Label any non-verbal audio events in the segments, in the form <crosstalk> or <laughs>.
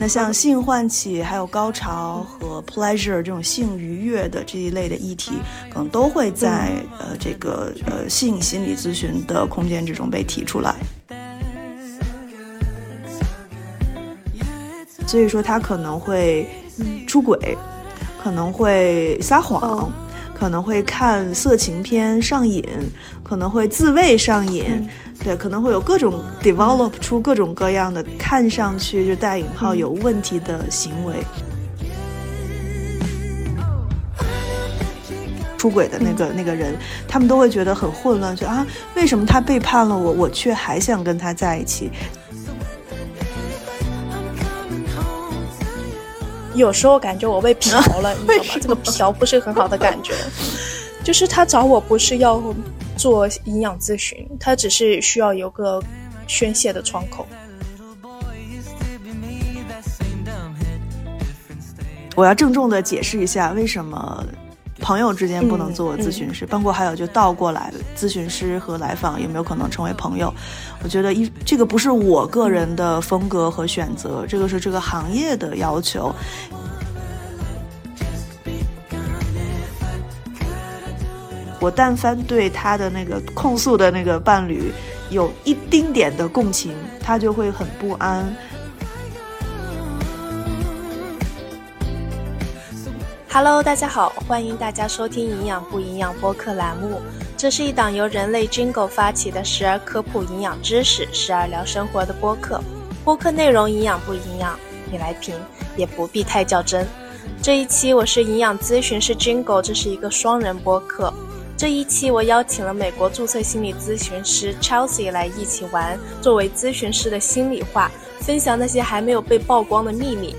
那像性唤起、还有高潮和 pleasure 这种性愉悦的这一类的议题，可能都会在呃这个呃性心理咨询的空间之中被提出来。所以说，他可能会出轨，可能会撒谎，可能会看色情片上瘾，可能会自慰上瘾。对，可能会有各种 develop 出各种各样的看上去就带引号有问题的行为。出轨的那个那个人，他们都会觉得很混乱，说啊，为什么他背叛了我，我却还想跟他在一起？有时候感觉我被嫖了，<laughs> 你知道吗？这个嫖不是很好的感觉，就是他找我不是要。做营养咨询，他只是需要有个宣泄的窗口。我要郑重的解释一下，为什么朋友之间不能做咨询师，包括还有就倒过来，咨询师和来访有没有可能成为朋友？我觉得一这个不是我个人的风格和选择，这个是这个行业的要求。我但凡对他的那个控诉的那个伴侣有一丁点的共情，他就会很不安。Hello，大家好，欢迎大家收听《营养不营养》播客栏目。这是一档由人类 Jingle 发起的，时而科普营养知识，时而聊生活的播客。播客内容营养不营养，你来评，也不必太较真。这一期我是营养咨询师 Jingle，这是一个双人播客。这一期我邀请了美国注册心理咨询师 Chelsea 来一起玩，作为咨询师的心里话，分享那些还没有被曝光的秘密。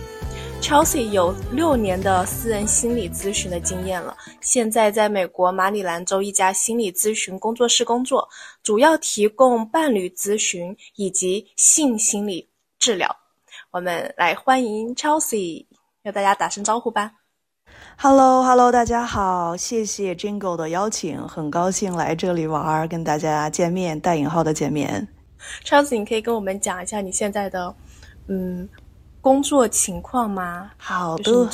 Chelsea 有六年的私人心理咨询的经验了，现在在美国马里兰州一家心理咨询工作室工作，主要提供伴侣咨询以及性心理治疗。我们来欢迎 Chelsea，和大家打声招呼吧。Hello，Hello，大家好，谢谢 Jingle 的邀请，很高兴来这里玩，跟大家见面，带引号的见面。Chelsea，你可以跟我们讲一下你现在的嗯工作情况吗？好的，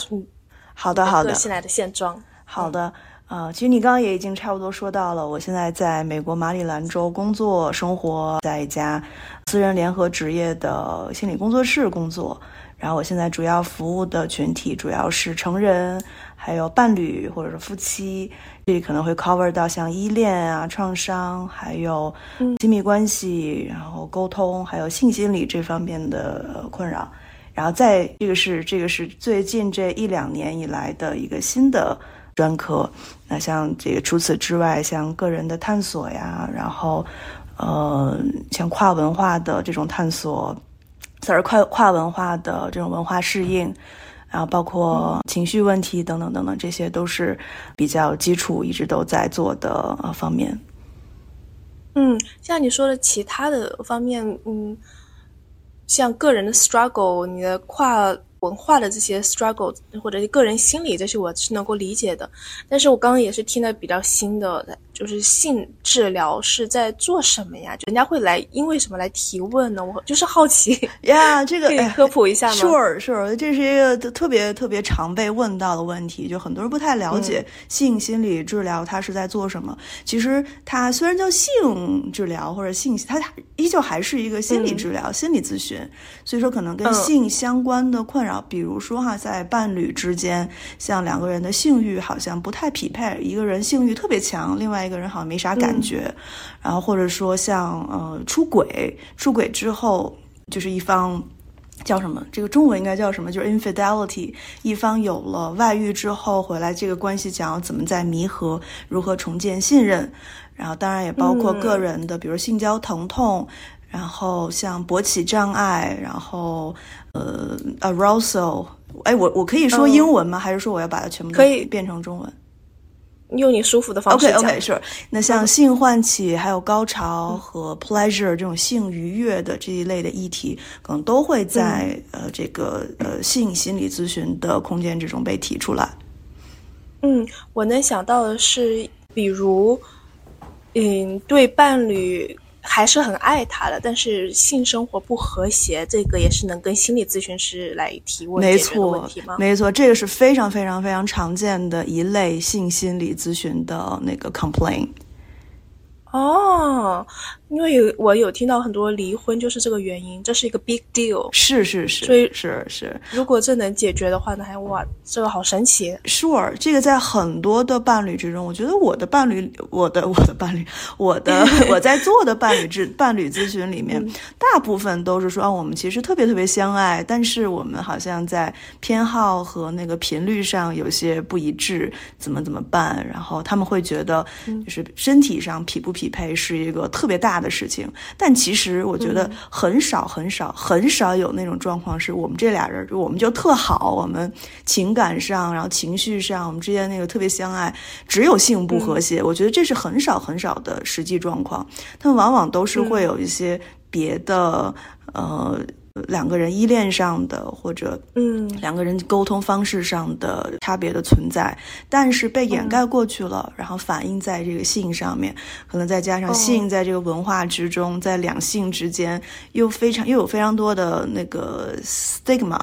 好的，好的，现在的现状。好的，呃，其实你刚刚也已经差不多说到了，我现在在美国马里兰州工作生活，在一家私人联合职业的心理工作室工作。然后我现在主要服务的群体主要是成人，还有伴侣或者是夫妻，这里可能会 cover 到像依恋啊、创伤，还有亲密关系，然后沟通，还有性心理这方面的困扰。然后在这个是这个是最近这一两年以来的一个新的专科。那像这个除此之外，像个人的探索呀，然后呃，像跨文化的这种探索。而跨跨文化的这种文化适应，然后包括情绪问题等等等等，这些都是比较基础，一直都在做的方面。嗯，像你说的其他的方面，嗯，像个人的 struggle，你的跨。文化的这些 struggle 或者个人心理这些我是能够理解的，但是我刚刚也是听的比较新的，就是性治疗是在做什么呀？人家会来因为什么来提问呢？我就是好奇 <laughs> 呀，这个可以科普一下吗？Sure Sure，这是一个特别特别常被问到的问题，就很多人不太了解性心理治疗它是在做什么。其实它虽然叫性治疗或者性，它依旧还是一个心理治疗、心理咨询，所以说可能跟性相关的困扰。比如说哈，在伴侣之间，像两个人的性欲好像不太匹配，一个人性欲特别强，另外一个人好像没啥感觉。然后或者说像呃出轨，出轨之后就是一方叫什么？这个中文应该叫什么？就是 infidelity。一方有了外遇之后回来，这个关系想要怎么再弥合，如何重建信任？然后当然也包括个人的，比如性交疼痛。然后像勃起障碍，然后呃，arousal，哎，我我可以说英文吗？还是说我要把它全部可以变成中文？用你舒服的方式 OK OK，是。那像性唤起、还有高潮和 pleasure 这种性愉悦的这一类的议题，可能都会在呃这个呃性心理咨询的空间之中被提出来。嗯，我能想到的是，比如，嗯，对伴侣。还是很爱他的，但是性生活不和谐，这个也是能跟心理咨询师来提问没解决的问错题吗？，没错，这个是非常非常非常常见的一类性心理咨询的那个 complaint。哦，因为有我有听到很多离婚就是这个原因，这是一个 big deal。是是是，所以是是如果这能解决的话，那还哇，这个好神奇。sure，这个在很多的伴侣之中，我觉得我的伴侣，我的我的伴侣，我的 <laughs> 我在做的伴侣咨伴侣咨询里面，大部分都是说，啊，我们其实特别特别相爱，但是我们好像在偏好和那个频率上有些不一致，怎么怎么办？然后他们会觉得，就是身体上匹不匹配是一个特别大的事情，但其实我觉得很少很少很少有那种状况，是我们这俩人，我们就特好，我们情感上，然后情绪上，我们之间那个特别相爱，只有性不和谐。我觉得这是很少很少的实际状况，他们往往都是会有一些别的，呃。两个人依恋上的，或者嗯。两个人沟通方式上的差别的存在，但是被掩盖过去了，然后反映在这个性上面，可能再加上性在这个文化之中，在两性之间又非常又有非常多的那个 stigma，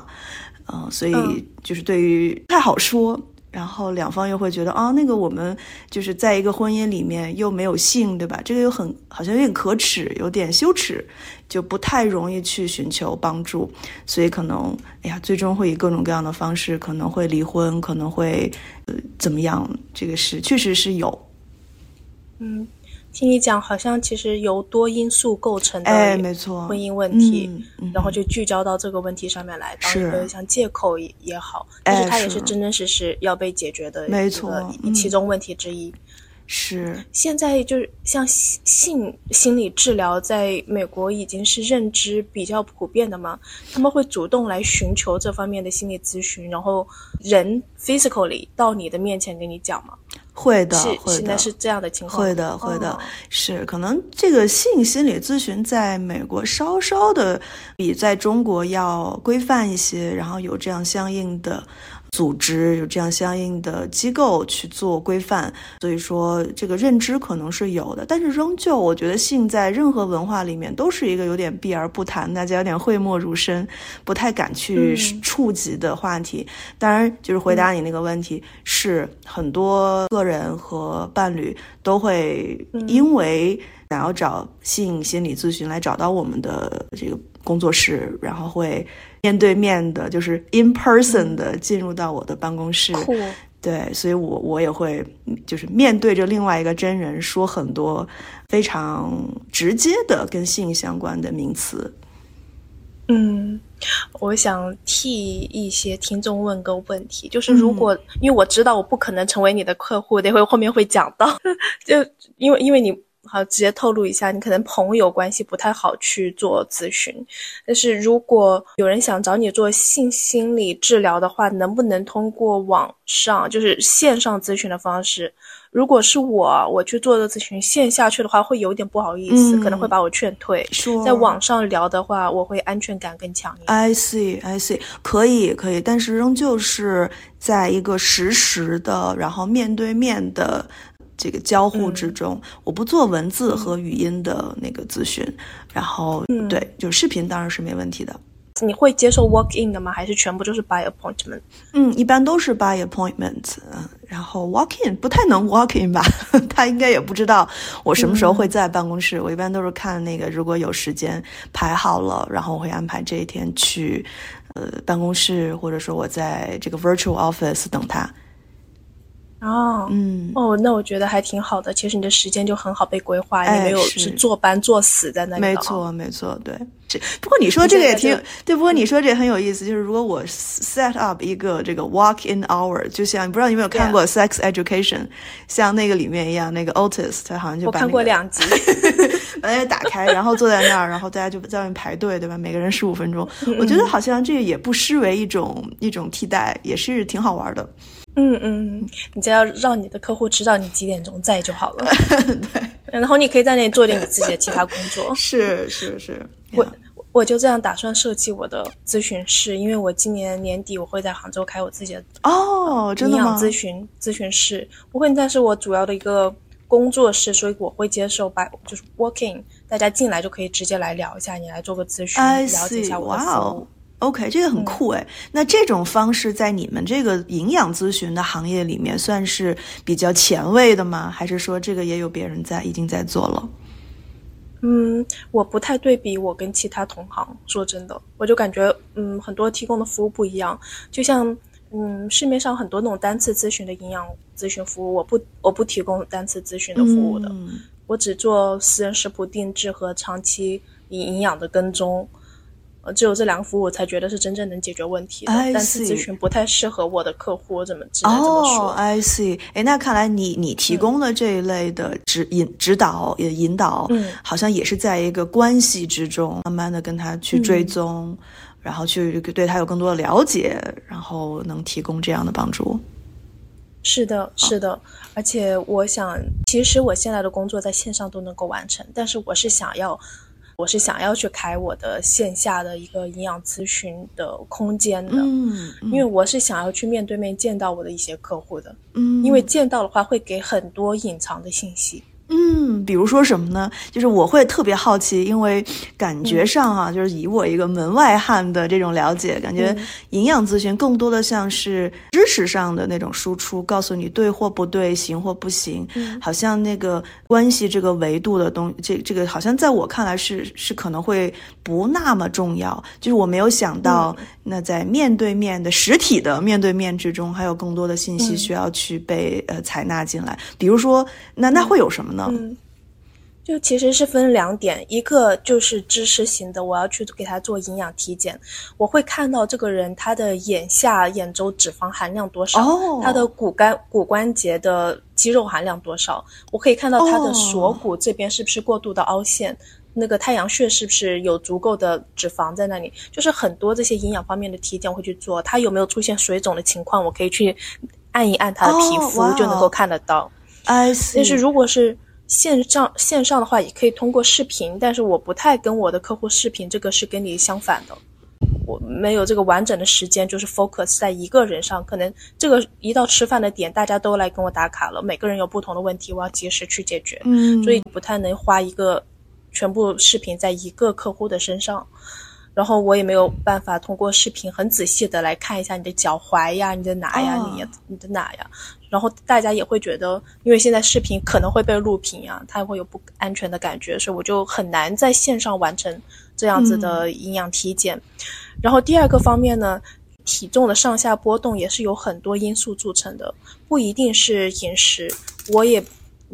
呃，所以嗯。就是对于不太好说。然后两方又会觉得哦，那个我们就是在一个婚姻里面又没有性，对吧？这个又很好像有点可耻，有点羞耻，就不太容易去寻求帮助，所以可能哎呀，最终会以各种各样的方式，可能会离婚，可能会呃怎么样？这个是确实是有，嗯，听你讲，好像其实由多因素构成的哎，没错，婚姻问题，然后就聚焦到这个问题上面来，当一是。个像借口也也好，但是它也哎是是。真真实实要被解决的，没错嗯其中问题之一。是。现在就是像性性心理治疗，在美国已经是认知比较普遍的嘛，他们会主动来寻求这方面的心理咨询，然后人 physically 到你的面前跟你讲嘛，会的，是会的，现在是这样的情况，会的，会的，哦。是可能这个性心理咨询在美国稍稍的比在中国要规范一些，然后有这样相应的组织，有这样相应的机构去做规范，所以说这个认知可能是有的，但是仍旧我觉得性在任何文化里面都是一个有点避而不谈，大家有点讳莫如深，不太敢去嗯。触及的话题。当然，就是回答你那个问题，是很多个人和伴侣都会因为想要找性心理咨询来找到我们的这个工作室，然后会面对面的，就是 in person 的进入到我的办公室。酷，对，所以我我也会就是面对着另外一个真人说很多非常直接的跟性相关的名词。嗯，我想替一些听众问个问题，就是如果、因为我知道我不可能成为你的客户，等会后面会讲到，<laughs> 就因为因为你好直接透露一下，你可能朋友关系不太好去做咨询，但是如果有人想找你做性心理治疗的话，能不能通过网上就是线上咨询的方式？如果是我，我去做的咨询，线下去的话会有点不好意思，嗯可能会把我劝退。在网上聊的话，我会安全感更强一点。I see, I see，可以可以，但是仍旧是在一个实时的，然后面对面的这个交互之中。我不做文字和语音的那个咨询，然后、嗯对，就视频当然是没问题的。你会接受 walk in 的吗？还是全部就是 by appointment？嗯，一般都是 by appointment，嗯，然后 walk in 不太能 walk in 吧，<laughs> 他应该也不知道我什么时候会在办公室。我一般都是看那个，如果有时间排好了，然后我会安排这一天去呃办公室，或者说我在这个 virtual office 等他。哦，嗯，哦，那我觉得还挺好的。其实你的时间就很好被规划，哎你没有是是坐班坐死在那里。没。错，没错，对。这不过你说这个也挺对，不过你说这也很有意思，就是如果我 set up 一个这个 walk in hour，就像不知道你有没有看过 Sex Education，像那个里面一样，那个 Otis 他好像就我看过两集，<laughs> 把那个打开，然后坐在那儿，然后大家就在外面排队，对吧？每个人十五分钟，我觉得好像这个也不失为一种一种替代，也是挺好玩的。嗯嗯，你只要让你的客户知道你几点钟在就好了。<laughs> 对，然后你可以在那里做点你自己的其他工作。是是是，我我就这样打算设计我的咨询室，因为我今年年底我会在杭州开我自己的哦，真的吗？营养咨询咨询室，不会，但是我主要的一个工作室，所以我会接受 by 就是 working，大家进来就可以直接来聊一下，你来做个咨询，了解一下我的服务。OK，这个很酷哎。那这种方式在你们这个营养咨询的行业里面算是比较前卫的吗？还是说这个也有别人在已经在做了？嗯，我不太对比我跟其他同行，说真的，我就感觉嗯，很多提供的服务不一样。就像嗯，市面上很多那种单次咨询的营养咨询服务，我不我不提供单次咨询的服务的，我只做私人食谱定制和长期营养的跟踪。呃，只有这两个服务，我才觉得是真正能解决问题的。但是咨询不太适合我的客户，怎么只能这么说？I see。哎，那看来你你提供的这一类的指引、指导、也引导，嗯，好像也是在一个关系之中，慢慢的跟他去追踪，然后去对他有更多的了解，然后能提供这样的帮助。是的，是的。而且我想，其实我现在的工作在线上都能够完成，但是我是想要。我是想要去开我的线下的一个营养咨询的空间的，嗯，因为我是想要去面对面见到我的一些客户的，嗯，因为见到的话会给很多隐藏的信息。嗯，比如说什么呢？就是我会特别好奇，因为感觉上哈，就是以我一个门外汉的这种了解，感觉营养咨询更多的像是知识上的那种输出，告诉你对或不对，行或不行。嗯，好像那个关系这个维度的东，这这个好像在我看来是是可能会不那么重要。就是我没有想到，那在面对面的实体的面对面之中，还有更多的信息需要去被呃采纳进来。比如说，那那会有什么呢？嗯，就其实是分两点，一个就是知识型的，我要去给他做营养体检，我会看到这个人他的眼下眼周脂肪含量多少，他的骨干骨关节的肌肉含量多少，我可以看到他的锁骨这边是不是过度的凹陷，那个太阳穴是不是有足够的脂肪在那里，就是很多这些营养方面的体检会去做，他有没有出现水肿的情况，我可以去按一按他的皮肤就能够看得到。但是如果是线上线上的话，也可以通过视频，但是我不太跟我的客户视频，这个是跟你相反的。我没有这个完整的时间，就是 focus 在一个人上，可能这个一到吃饭的点，大家都来跟我打卡了，每个人有不同的问题，我要及时去解决，嗯，所以不太能花一个全部视频在一个客户的身上。然后我也没有办法通过视频很仔细的来看一下你的脚踝呀、你的哪呀、你你的哪呀。然后大家也会觉得，因为现在视频可能会被录屏啊，它会有不安全的感觉，所以我就很难在线上完成这样子的营养体检。然后第二个方面呢，体重的上下波动也是有很多因素组成的，不一定是饮食，我也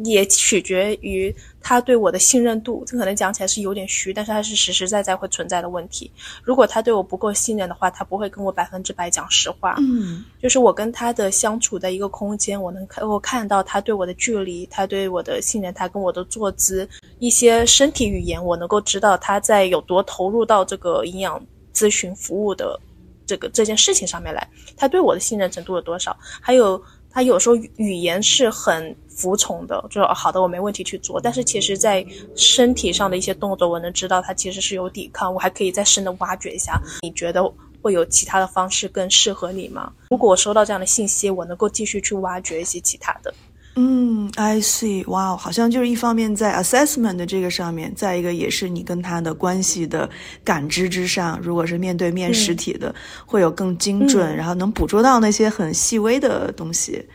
也取决于。他对我的信任度，这可能讲起来是有点虚，但是它是实实在在会存在的问题。如果他对我不够信任的话，他不会跟我百分之百讲实话。嗯，就是我跟他的相处的一个空间，我能看我看到他对我的距离，他对我的信任，他跟我的坐姿，一些身体语言，我能够知道他在有多投入到这个营养咨询服务的这个这件事情上面来，他对我的信任程度有多少？还有。他有时候语言是很服从的，就说好的，我没问题去做。但是其实，在身体上的一些动作，我能知道他其实是有抵抗。我还可以再深的挖掘一下，你觉得会有其他的方式更适合你吗？如果我收到这样的信息，我能够继续去挖掘一些其他的。嗯，I see，哇，好像就是一方面在 assessment 的这个上面，再一个也是你跟他的关系的感知之上，如果是面对面实体的，会有更精准，然后能捕捉到那些很细微的东西。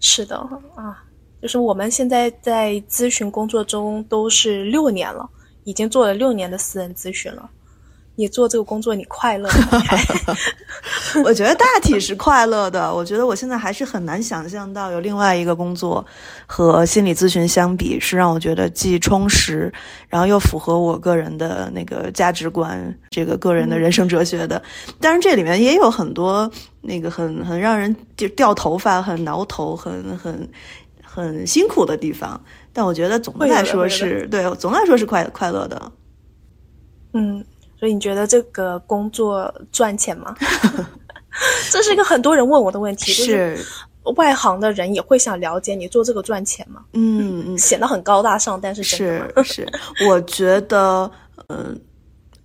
是的，啊，就是我们现在在咨询工作中都是六年了，已经做了六年的私人咨询了。你做这个工作，你快乐吗？<laughs> <laughs> 我觉得大体是快乐的。我觉得我现在还是很难想象到有另外一个工作和心理咨询相比，是让我觉得既充实，然后又符合我个人的那个价值观，这个个人的人生哲学的。当然，这里面也有很多那个很很让人就掉头发、很挠头、很很很辛苦的地方。但我觉得总的来说是对，总的来说是快快乐的。嗯。所以你觉得这个工作赚钱吗？<laughs> 这是一个很多人问我的问题，<laughs> 就是外行的人也会想了解你做这个赚钱吗？嗯嗯，<laughs> 显得很高大上，但是是是，我觉得，嗯，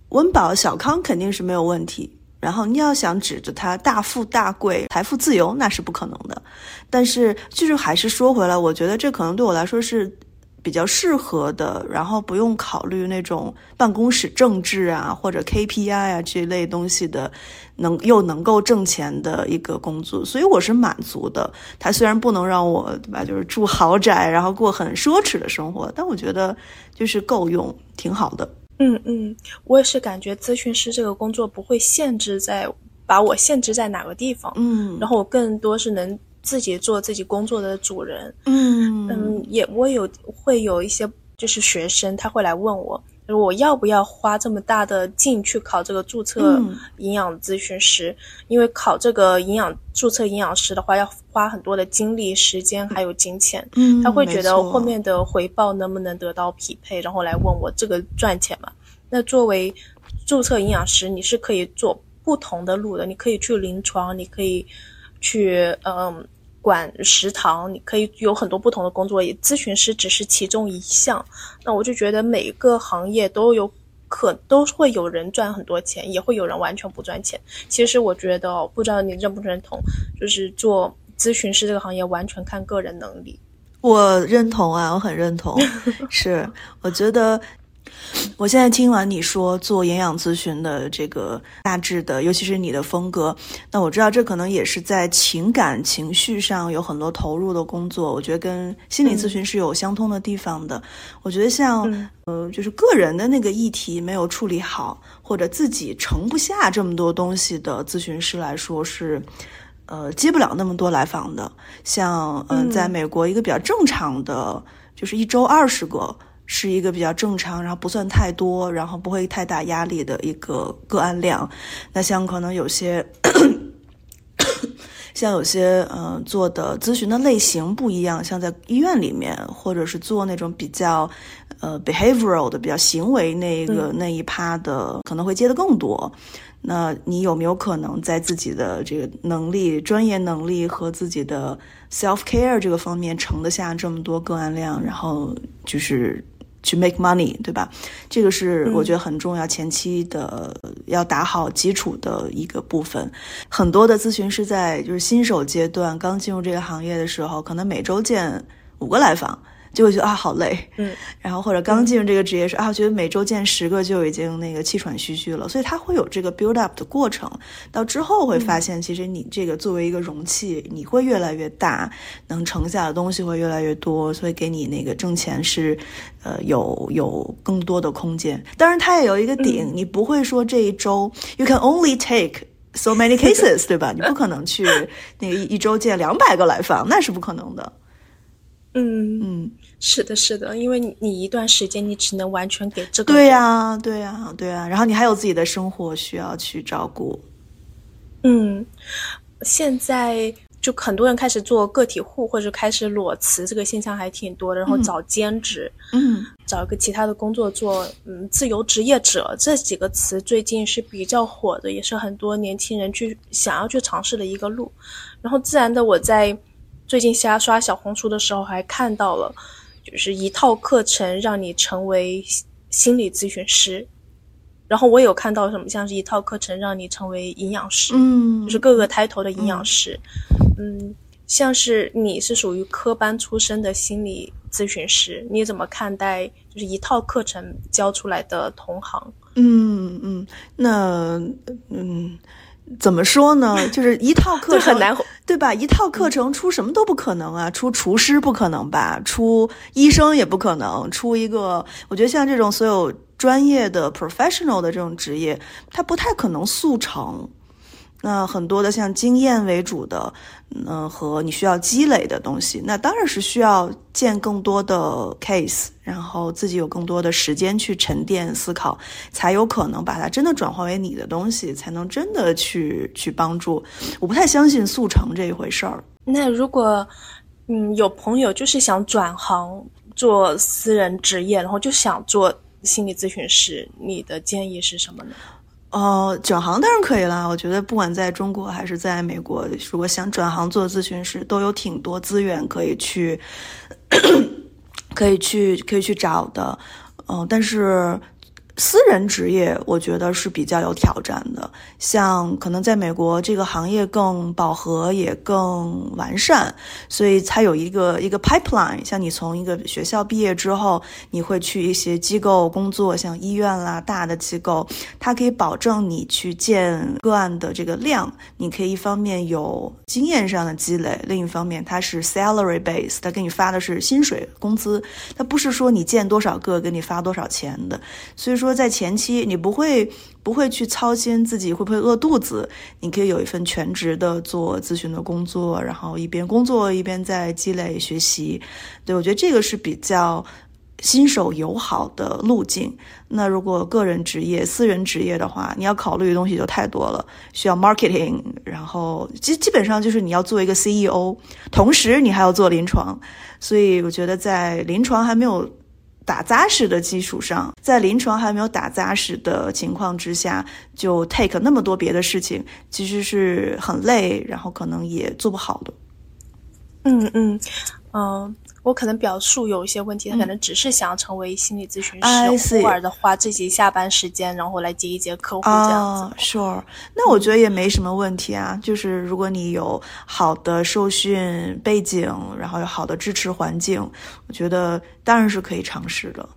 温饱小康肯定是没有问题。然后你要想指着他大富大贵、财富自由，那是不可能的。但是就是还是说回来，我觉得这可能对我来说是比较适合的，然后不用考虑那种办公室政治啊或者 KPI 啊这类东西的，能又能够挣钱的一个工作，所以我是满足的。它虽然不能让我对吧，就是住豪宅，然后过很奢侈的生活，但我觉得就是够用，挺好的。嗯嗯，我也是感觉咨询师这个工作不会限制在把我限制在哪个地方，嗯然后我更多是能自己做自己工作的主人。嗯嗯，也我有会有一些就是学生他会来问我，就是我要不要花这么大的劲去考这个注册嗯营养咨询师？因为考这个营养注册营养师的话，要花很多的精力、时间还有金钱。嗯，他会觉得后面的回报能不能得到匹配，然后来问我这个赚钱吗？那作为注册营养师，你是可以做不同的路的，你可以去临床，你可以去嗯管食堂，你可以有很多不同的工作，咨询师只是其中一项。那我就觉得每个行业都有可都会有人赚很多钱，也会有人完全不赚钱。其实我觉得，不知道你认不认同，就是做咨询师这个行业完全看个人能力。我认同啊，我很认同。<laughs> 是，我觉得我现在听完你说做营养咨询的这个大致的，尤其是你的风格，那我知道这可能也是在情感情绪上有很多投入的工作。我觉得跟心理咨询是有相通的地方的。我觉得像、嗯呃，就是个人的那个议题没有处理好，或者自己盛不下这么多东西的咨询师来说是。呃，接不了那么多来访的，像呃，嗯在美国一个比较正常的，就是一周二十个，是一个比较正常，然后不算太多，然后不会太大压力的一个个案量。那像可能有些，像有些呃做的咨询的类型不一样，像在医院里面，或者是做那种比较呃 behavioral 的、比较行为那个、那一趴的，可能会接的更多。那你有没有可能在自己的这个能力、专业能力和自己的 self care 这个方面盛得下这么多个案量，然后就是去 make money，对吧？这个是我觉得很重要，前期的要打好基础的一个部分。很多的咨询师在就是新手阶段刚进入这个行业的时候，可能每周见五个来访。就会觉得啊好累，嗯，然后或者刚进入这个职业是啊，觉得每周见十个就已经那个气喘吁吁了，所以它会有这个 build up 的过程。到之后会发现，其实你这个作为一个容器，你会越来越大，能盛下的东西会越来越多，所以给你那个挣钱是，呃，有有更多的空间。当然，它也有一个顶，你不会说这一周 you can only take。So many cases，<laughs> 对吧？你不可能去那个一一周见两百个来访，那是不可能的。嗯，嗯，是的，是的，因为你你一段时间你只能完全给这个对人呀、对呀、对呀、然后你还有自己的生活需要去照顾。嗯，现在就很多人开始做个体户或者开始裸辞，这个现象还挺多的。然后找兼职，嗯找一个其他的工作做，嗯，自由职业者这几个词最近是比较火的，也是很多年轻人去想要去尝试的一个路。然后自然的，我在最近瞎刷小红书的时候还看到了，就是一套课程让你成为心理咨询师。然后我有看到什么，像是一套课程让你成为营养师，嗯就是各个抬头的营养师，嗯，像是你是属于科班出身的心理咨询师，你怎么看待就是一套课程教出来的同行？嗯嗯，那嗯，怎么说呢？<laughs> 就是一套课程很难，对吧？一套课程出什么都不可能啊，出厨师不可能吧？出医生也不可能，出一个，我觉得像这种所有专业的 professional 的这种职业，它不太可能速成。那很多的像经验为主的，嗯、和你需要积累的东西，那当然是需要见更多的 case，然后自己有更多的时间去沉淀思考，才有可能把它真的转化为你的东西，才能真的去去帮助。我不太相信速成这一回事儿。那如果嗯有朋友就是想转行做私人职业，然后就想做心理咨询师，你的建议是什么呢？哦，转行当然可以啦。我觉得不管在中国还是在美国，如果想转行做咨询师，都有挺多资源可以去，<coughs> 可以去可以去找的。嗯、但是私人职业，我觉得是比较有挑战的。像可能在美国，这个行业更饱和，也更完善，所以它有一个一个 pipeline。像你从一个学校毕业之后，你会去一些机构工作，像医院啦、大的机构，它可以保证你去见个案的这个量。你可以一方面有经验上的积累，另一方面它是 salary base，它给你发的是薪水工资，它不是说你见多少个给你发多少钱的。所以说。说在前期，你不会不会去操心自己会不会饿肚子，你可以有一份全职的做咨询的工作，然后一边工作一边在积累学习。对我觉得这个是比较新手友好的路径。那如果个人职业、私人职业的话，你要考虑的东西就太多了，需要 marketing，然后基基本上就是你要做一个 CEO，同时你还要做临床。所以我觉得在临床还没有。打扎实的基础上，在临床还没有打扎实的情况之下，就 take 那么多别的事情，其实是很累，然后可能也做不好的。嗯嗯嗯。我可能表述有一些问题，他可能只是想要成为心理咨询师，偶尔的花自己下班时间，然后来接一接客户这样子。Sure，那我觉得也没什么问题啊。就是如果你有好的受训背景，然后有好的支持环境，我觉得当然是可以尝试的。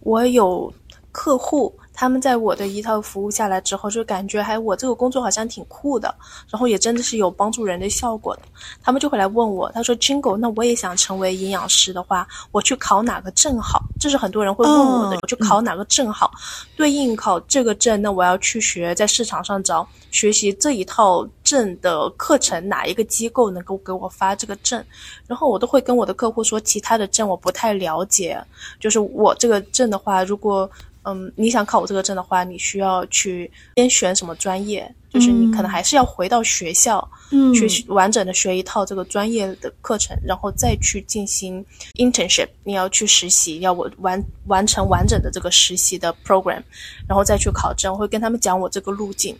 我有客户。他们在我的一套服务下来之后，就感觉还我这个工作好像挺酷的，然后也真的是有帮助人的效果的。他们就会来问我，他说：“Jingle，那我也想成为营养师的话，我去考哪个证好？”这是很多人会问我的，我去考哪个证好？对应考这个证，那我要去学，在市场上找学习这一套证的课程，哪一个机构能够给我发这个证？然后我都会跟我的客户说，其他的证我不太了解，就是我这个证的话，如果。嗯，你想考我这个证的话，你需要去先选什么专业？就是你可能还是要回到学校，嗯，去完整的学一套这个专业的课程，然后再去进行 internship。你要去实习，要我完完成完整的这个实习的 program，然后再去考证。我会跟他们讲我这个路径，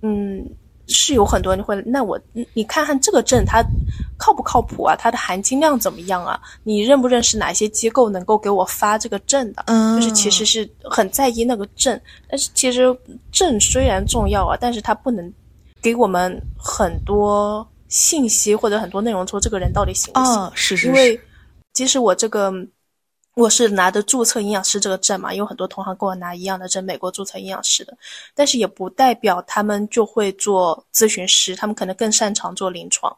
嗯。是有很多人会，那我你看看这个证它靠不靠谱啊？它的含金量怎么样啊？你认不认识哪些机构能够给我发这个证的？嗯，就是其实是很在意那个证，但是其实证虽然重要啊，但是它不能给我们很多信息或者很多内容，说这个人到底行不行？是是是，因为即使我这个。我是拿的注册营养师这个证嘛，有很多同行跟我拿一样的证，美国注册营养师的，但是也不代表他们就会做咨询师，他们可能更擅长做临床，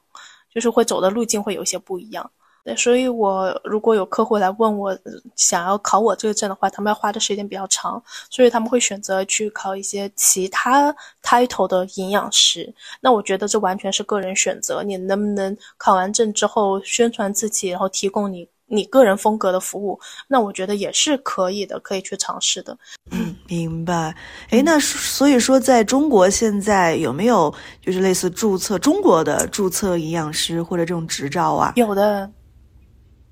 就是会走的路径会有些不一样。对，所以我如果有客户来问我想要考我这个证的话，他们要花的时间比较长，所以他们会选择去考一些其他 title 的营养师。那我觉得这完全是个人选择，你能不能考完证之后宣传自己，然后提供你。你个人风格的服务，那我觉得也是可以的，可以去尝试的。嗯，明白。哎，那所以说，在中国现在有没有就是类似注册中国的注册营养师或者这种执照啊？有的，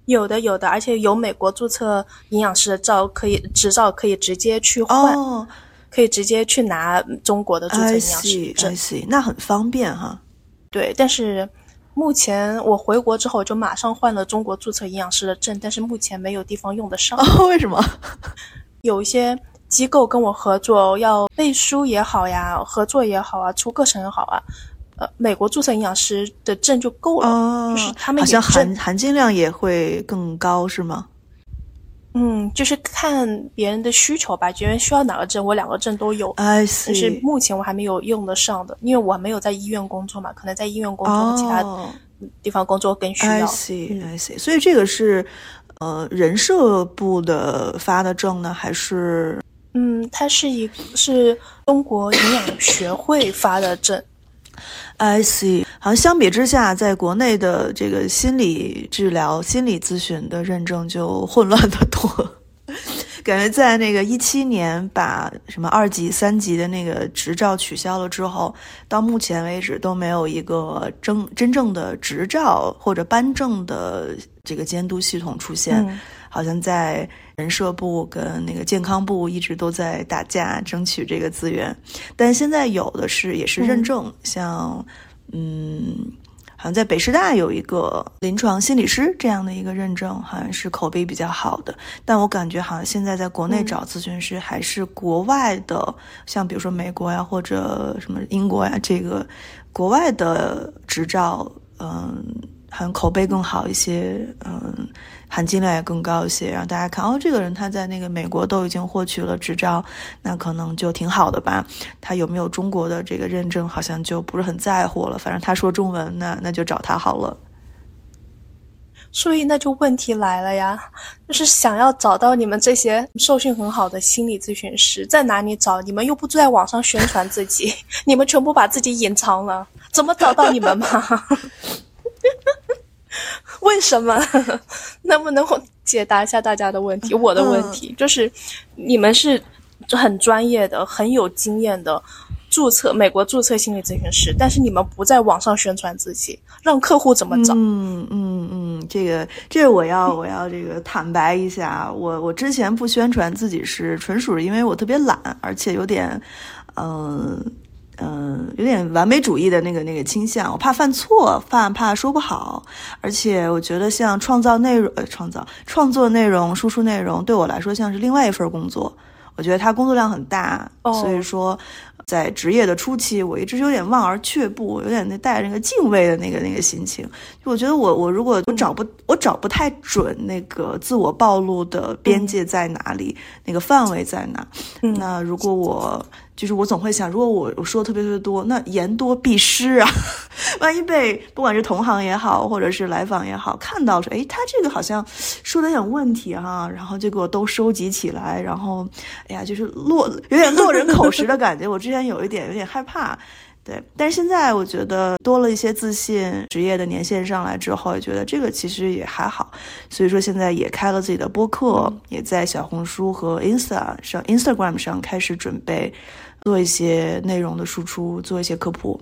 有的，有的，而且有美国注册营养师的照可以执照可以直接去换，可以直接去拿中国的注册营养师证，那很方便哈。对，但是。目前我回国之后就马上换了中国注册营养师的证，但是目前没有地方用得上。为什么？<laughs> 有一些机构跟我合作，要背书也好呀，合作也好啊，出课程也好啊，呃，美国注册营养师的证就够了，就是他们好像含含金量也会更高，是吗？嗯，就是看别人的需求吧，别人需要哪个证，我两个证都有。但是目前我还没有用得上的，因为我没有在医院工作嘛，可能在医院工作，其他地方工作更需要。I see, I see。所以这个是呃人社部的发的证呢，还是？嗯，它是一是中国营养学会发的证。I see，好像相比之下，在国内的这个心理治疗、心理咨询的认证就混乱的多。感觉在那个一七年把什么二级、三级的那个执照取消了之后，到目前为止都没有一个真真正的执照或者颁证的这个监督系统出现。好像在人社部跟那个健康部一直都在打架争取这个资源，但现在有的是也是认证，像嗯，好像在北师大有一个临床心理师这样的一个认证，好像是口碑比较好的。但我感觉好像现在在国内找咨询师还是国外的，像比如说美国呀或者什么英国呀，这个国外的执照，嗯，好像口碑更好一些，嗯。含金量也更高一些，让大家看哦，这个人他在那个美国都已经获取了执照，那可能就挺好的吧。他有没有中国的这个认证，好像就不是很在乎了。反正他说中文，那那就找他好了。所以那就问题来了呀，就是想要找到你们这些受训很好的心理咨询师，在哪里找？你们又不在网上宣传自己，<laughs> 你们全部把自己隐藏了，怎么找到你们嘛？<laughs> <laughs> 为什么？<laughs> 能不能解答一下大家的问题？我的问题就是，你们是很专业的、很有经验的注册美国注册心理咨询师，但是你们不在网上宣传自己，让客户怎么找？嗯嗯嗯，这个这个我要 <laughs> 我要这个坦白一下，我我之前不宣传自己是纯属是因为我特别懒，而且有点嗯。嗯，有点完美主义的那个那个倾向，我怕犯错，怕怕说不好，而且我觉得像创造内容，呃，创造创作内容、输出内容，对我来说像是另外一份工作。我觉得他工作量很大，所以说。在职业的初期，我一直有点望而却步，有点那带着那个敬畏的那个那个心情。就我觉得，我我如果我找不我找不太准那个自我暴露的边界在哪里，那个范围在哪。那如果我就是我总会想，如果我我说的特别特别多，那言多必失啊。<laughs> 万一被不管是同行也好，或者是来访也好，看到说，诶，他这个好像说的有点问题哈，然后就给我都收集起来，然后，哎呀，就是落有点落人口实的感觉。我之前有一点有点害怕，对，但是现在我觉得多了一些自信，职业的年限上来之后，也觉得这个其实也还好。所以说现在也开了自己的播客，也在小红书和 Insta 上 Instagram 上开始准备做一些内容的输出，做一些科普。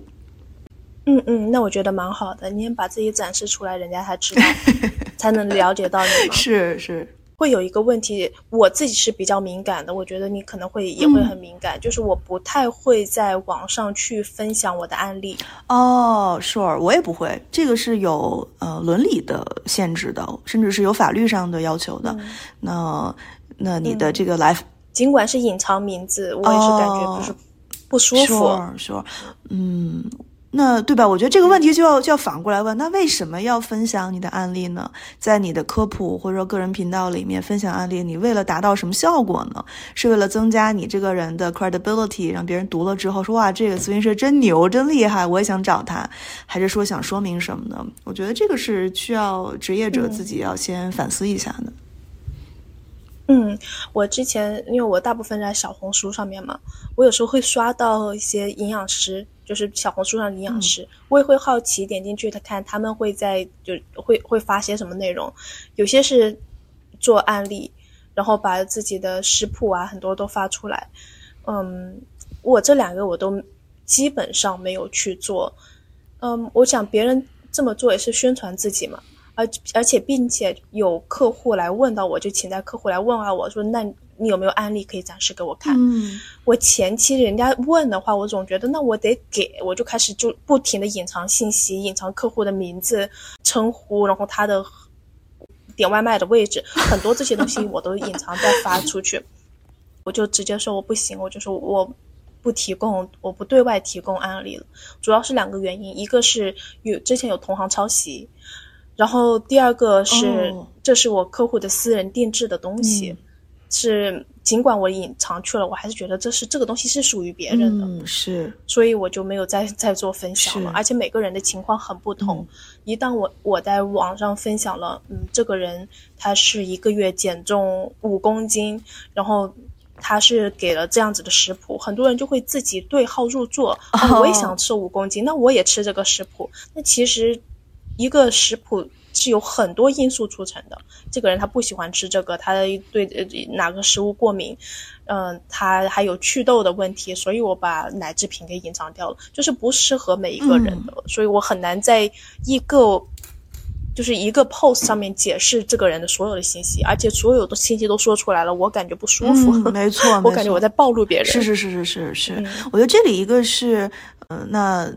嗯嗯，那我觉得蛮好的。你先把自己展示出来，人家才知道，<laughs> 才能了解到你。是是，会有一个问题，我自己是比较敏感的。我觉得你可能会也会很敏感，就是我不太会在网上去分享我的案例。哦，Sure，我也不会。这个是有呃伦理的限制的，甚至是有法律上的要求的。那那你的这个来，尽管是隐藏名字，我也是感觉不是不舒服。Sure，Sure，嗯。那对吧？我觉得这个问题就要就要反过来问：那为什么要分享你的案例呢？在你的科普或者说个人频道里面分享案例，你为了达到什么效果呢？是为了增加你这个人的 credibility，让别人读了之后说哇，这个咨询师真牛，真厉害，我也想找他，还是说想说明什么呢？我觉得这个是需要职业者自己要先反思一下的。嗯，我之前因为我大部分在小红书上面嘛，我有时候会刷到一些营养师。就是小红书上的营养师，我也会好奇点进去他看他们会在就会会发些什么内容，有些是做案例，然后把自己的食谱啊很多都发出来。嗯，我这两个我都基本上没有去做。嗯，我想别人这么做也是宣传自己嘛，而而且并且有客户来问到我就请在客户来问啊，我说那。你有没有案例可以展示给我看？嗯，我前期人家问的话，我总觉得那我得给，我就开始就不停的隐藏信息，隐藏客户的名字、称呼，然后他的点外卖的位置，很多这些东西我都隐藏再发出去。<laughs> 我就直接说我不行，我就说我不提供，我不对外提供案例了。主要是两个原因，一个是有之前有同行抄袭，然后第二个是这是我客户的私人定制的东西。是，尽管我隐藏去了，我还是觉得这是这个东西是属于别人的，嗯，是，所以我就没有再再做分享了。而且每个人的情况很不同，一旦我我在网上分享了，嗯，这个人他是一个月减重五公斤，然后他是给了这样子的食谱，很多人就会自己对号入座，我也想吃五公斤，那我也吃这个食谱。那其实一个食谱。是有很多因素促成的。这个人他不喜欢吃这个，他对哪个食物过敏，嗯，他还有祛痘的问题，所以我把奶制品给隐藏掉了，就是不适合每一个人的，所以我很难在一个就是一个 post 上面解释这个人的所有的信息，而且所有的信息都说出来了，我感觉不舒服。没错，<laughs> 我感觉我在暴露别人。是是是是是是，我觉得这里一个是，嗯，那。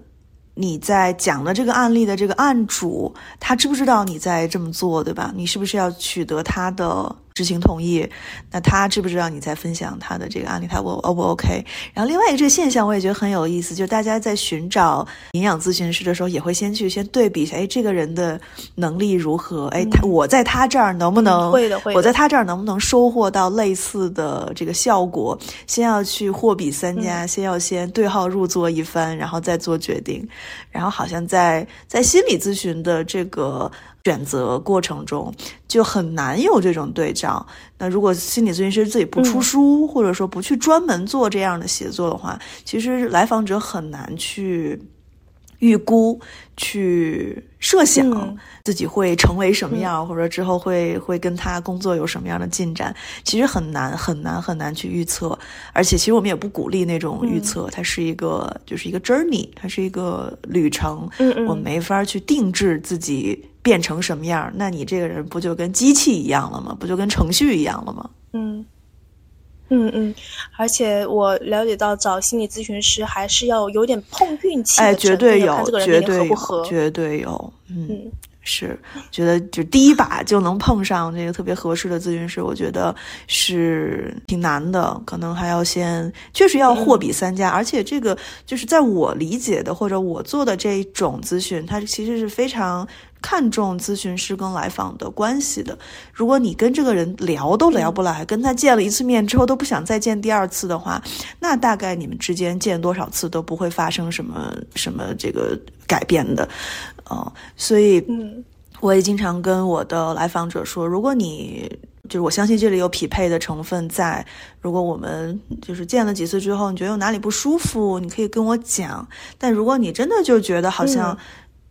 你在讲的这个案例的这个案主，他知不知道你在这么做，对吧？你是不是要取得他的？知情同意，那他知不知道你在分享他的这个案例？他我 O 不 OK？然后另外一个这个现象，我也觉得很有意思，就是大家在寻找营养咨询师的时候，也会先去先对比一下，哎，这个人的能力如何？哎，他我在他这儿能不能？会的，会的。我在他这儿能不能收获到类似的这个效果？先要去货比三家，先要先对号入座一番，然后再做决定。然后好像在在心理咨询的这个。选择过程中就很难有这种对照。那如果心理咨询师自己不出书，或者说不去专门做这样的写作的话，其实来访者很难去预估、去设想自己会成为什么样，或者之后会会跟他工作有什么样的进展。其实很难、很难、很难去预测。而且，其实我们也不鼓励那种预测。它是一个，就是一个 journey，它是一个旅程。嗯嗯，我没法去定制自己。变成什么样？那你这个人不就跟机器一样了吗？不就跟程序一样了吗？嗯，嗯嗯，而且我了解到找心理咨询师还是要有点碰运气，哎，绝对有，绝对有，绝对有，嗯。是，觉得就第一把就能碰上这个特别合适的咨询师，我觉得是挺难的，可能还要先确实要货比三家，而且这个就是在我理解的或者我做的这种咨询，它其实是非常看重咨询师跟来访的关系的。如果你跟这个人聊都聊不来，跟他见了一次面之后都不想再见第二次的话，那大概你们之间见多少次都不会发生什么什么这个改变的。哦，所以，嗯，我也经常跟我的来访者说，如果你就是我相信这里有匹配的成分在，如果我们就是见了几次之后，你觉得有哪里不舒服，你可以跟我讲。但如果你真的就觉得好像。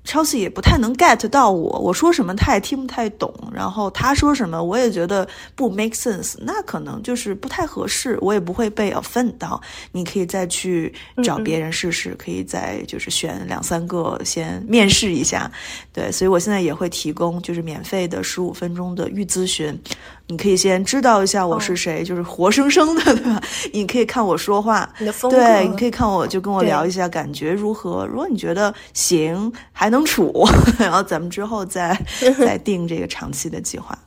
Chelsea 也不太能 get 到我，我说什么他也听不太懂，然后他说什么我也觉得不 make sense，那可能就是不太合适，我也不会被 offend 到。你可以再去找别人试试，可以再就是选两三个先面试一下，对，所以我现在也会提供就是免费的十五分钟的预咨询。你可以先知道一下我是谁，就是活生生的，<laughs> 对吧？你可以看我说话，对，你可以看我就跟我聊一下，感觉如何？如果你觉得行，还能处，<laughs> 然后咱们之后再 <laughs> 再定这个长期的计划。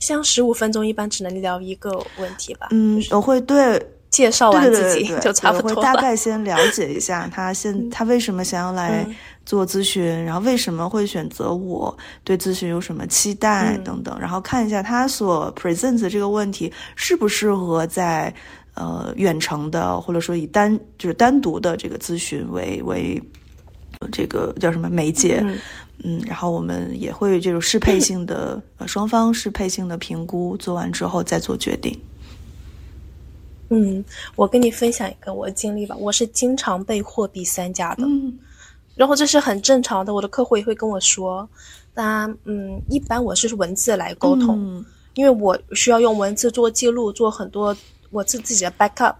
像十五分钟一般只能聊一个问题吧？嗯，我会对介绍完自己就差不多，会大概先了解一下他现他为什么想要来。做咨询，然后为什么会选择我？对咨询有什么期待等等？然后看一下他所 present 这个问题适不适合在呃远程的，或者说以单就是单独的这个咨询为为这个叫什么媒介？嗯，然后我们也会这种适配性的呃双方适配性的评估，做完之后再做决定。嗯，我跟你分享一个我经历吧，我是经常被货比三家的。然后这是很正常的，我的客户也会跟我说，那嗯，一般我是文字来沟通，因为我需要用文字做记录，做很多我自自己的 backup，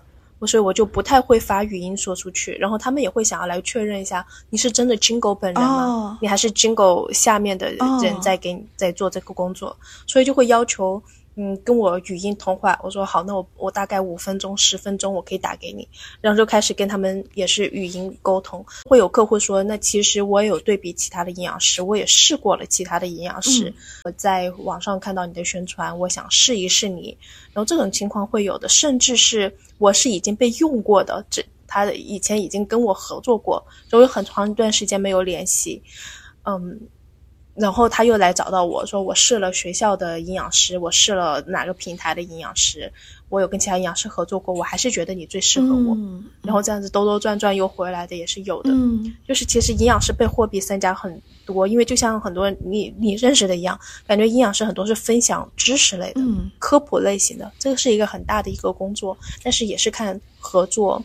所以我就不太会发语音说出去。然后他们也会想要来确认一下，你是真的 Jingle 本人吗？你还是 Jingle 下面的人在给你在做这个工作，所以就会要求。嗯，跟我语音通话，我说好，那我我大概五分钟、十分钟，我可以打给你，然后就开始跟他们也是语音沟通。会有客户说，那其实我也有对比其他的营养师，我也试过了其他的营养师，我在网上看到你的宣传，我想试一试你。然后这种情况会有的，甚至是我是已经被用过的，这他以前已经跟我合作过，就有很长一段时间没有联系，嗯。然后他又来找到我说，我试了学校的营养师，我试了哪个平台的营养师，我有跟其他营养师合作过，我还是觉得你最适合我。然后这样子兜兜转转又回来的也是有的。就是其实营养师被货比三家很多，因为就像很多你你认识的一样，感觉营养师很多是分享知识类的、科普类型的，这个是一个很大的一个工作，但是也是看合作。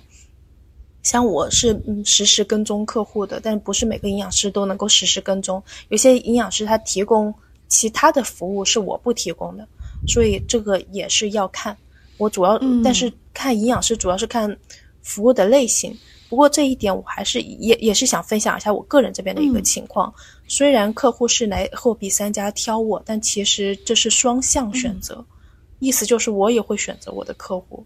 像我是嗯实时跟踪客户的，但不是每个营养师都能够实时跟踪。有些营养师他提供其他的服务是我不提供的，所以这个也是要看。我主要，但是看营养师主要是看服务的类型。不过这一点我还是也也是想分享一下我个人这边的一个情况。虽然客户是来货比三家挑我，但其实这是双向选择，意思就是我也会选择我的客户。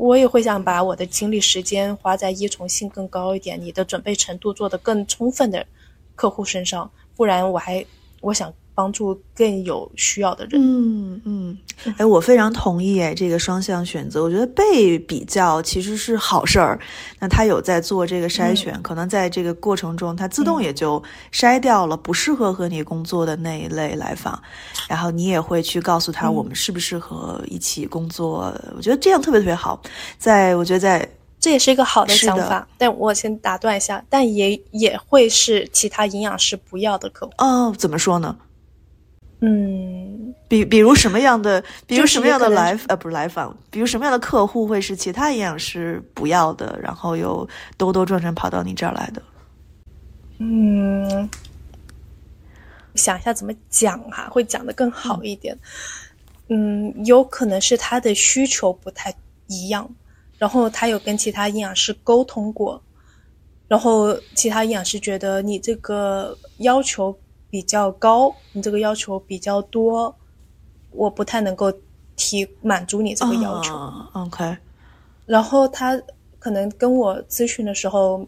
我也会想把我的精力时间花在依从性更高一点、你的准备程度做得更充分的客户身上，不然我还我想。帮助更有需要的人。嗯嗯，哎，我非常同意哎，这个双向选择，我觉得被比较其实是好事儿。那他有在做这个筛选，可能在这个过程中，他自动也就筛掉了不适合和你工作的那一类来访，然后你也会去告诉他我们适不适合一起工作。我觉得这样特别特别好。在我觉得在这也是一个好的想法。但我先打断一下，但也也会是其他营养师不要的客户。哦，怎么说呢？嗯，比比如什么样的，比如什么样的来呃不是来访，比如什么样的客户会是其他营养师不要的，然后又兜兜转转跑到你这儿来的？嗯，想一下怎么讲哈，会讲的更好一点。嗯，有可能是他的需求不太一样，然后他有跟其他营养师沟通过，然后其他营养师觉得你这个要求。比较高，你这个要求比较多，我不太能够提满足你这个要求。OK，然后他可能跟我咨询的时候，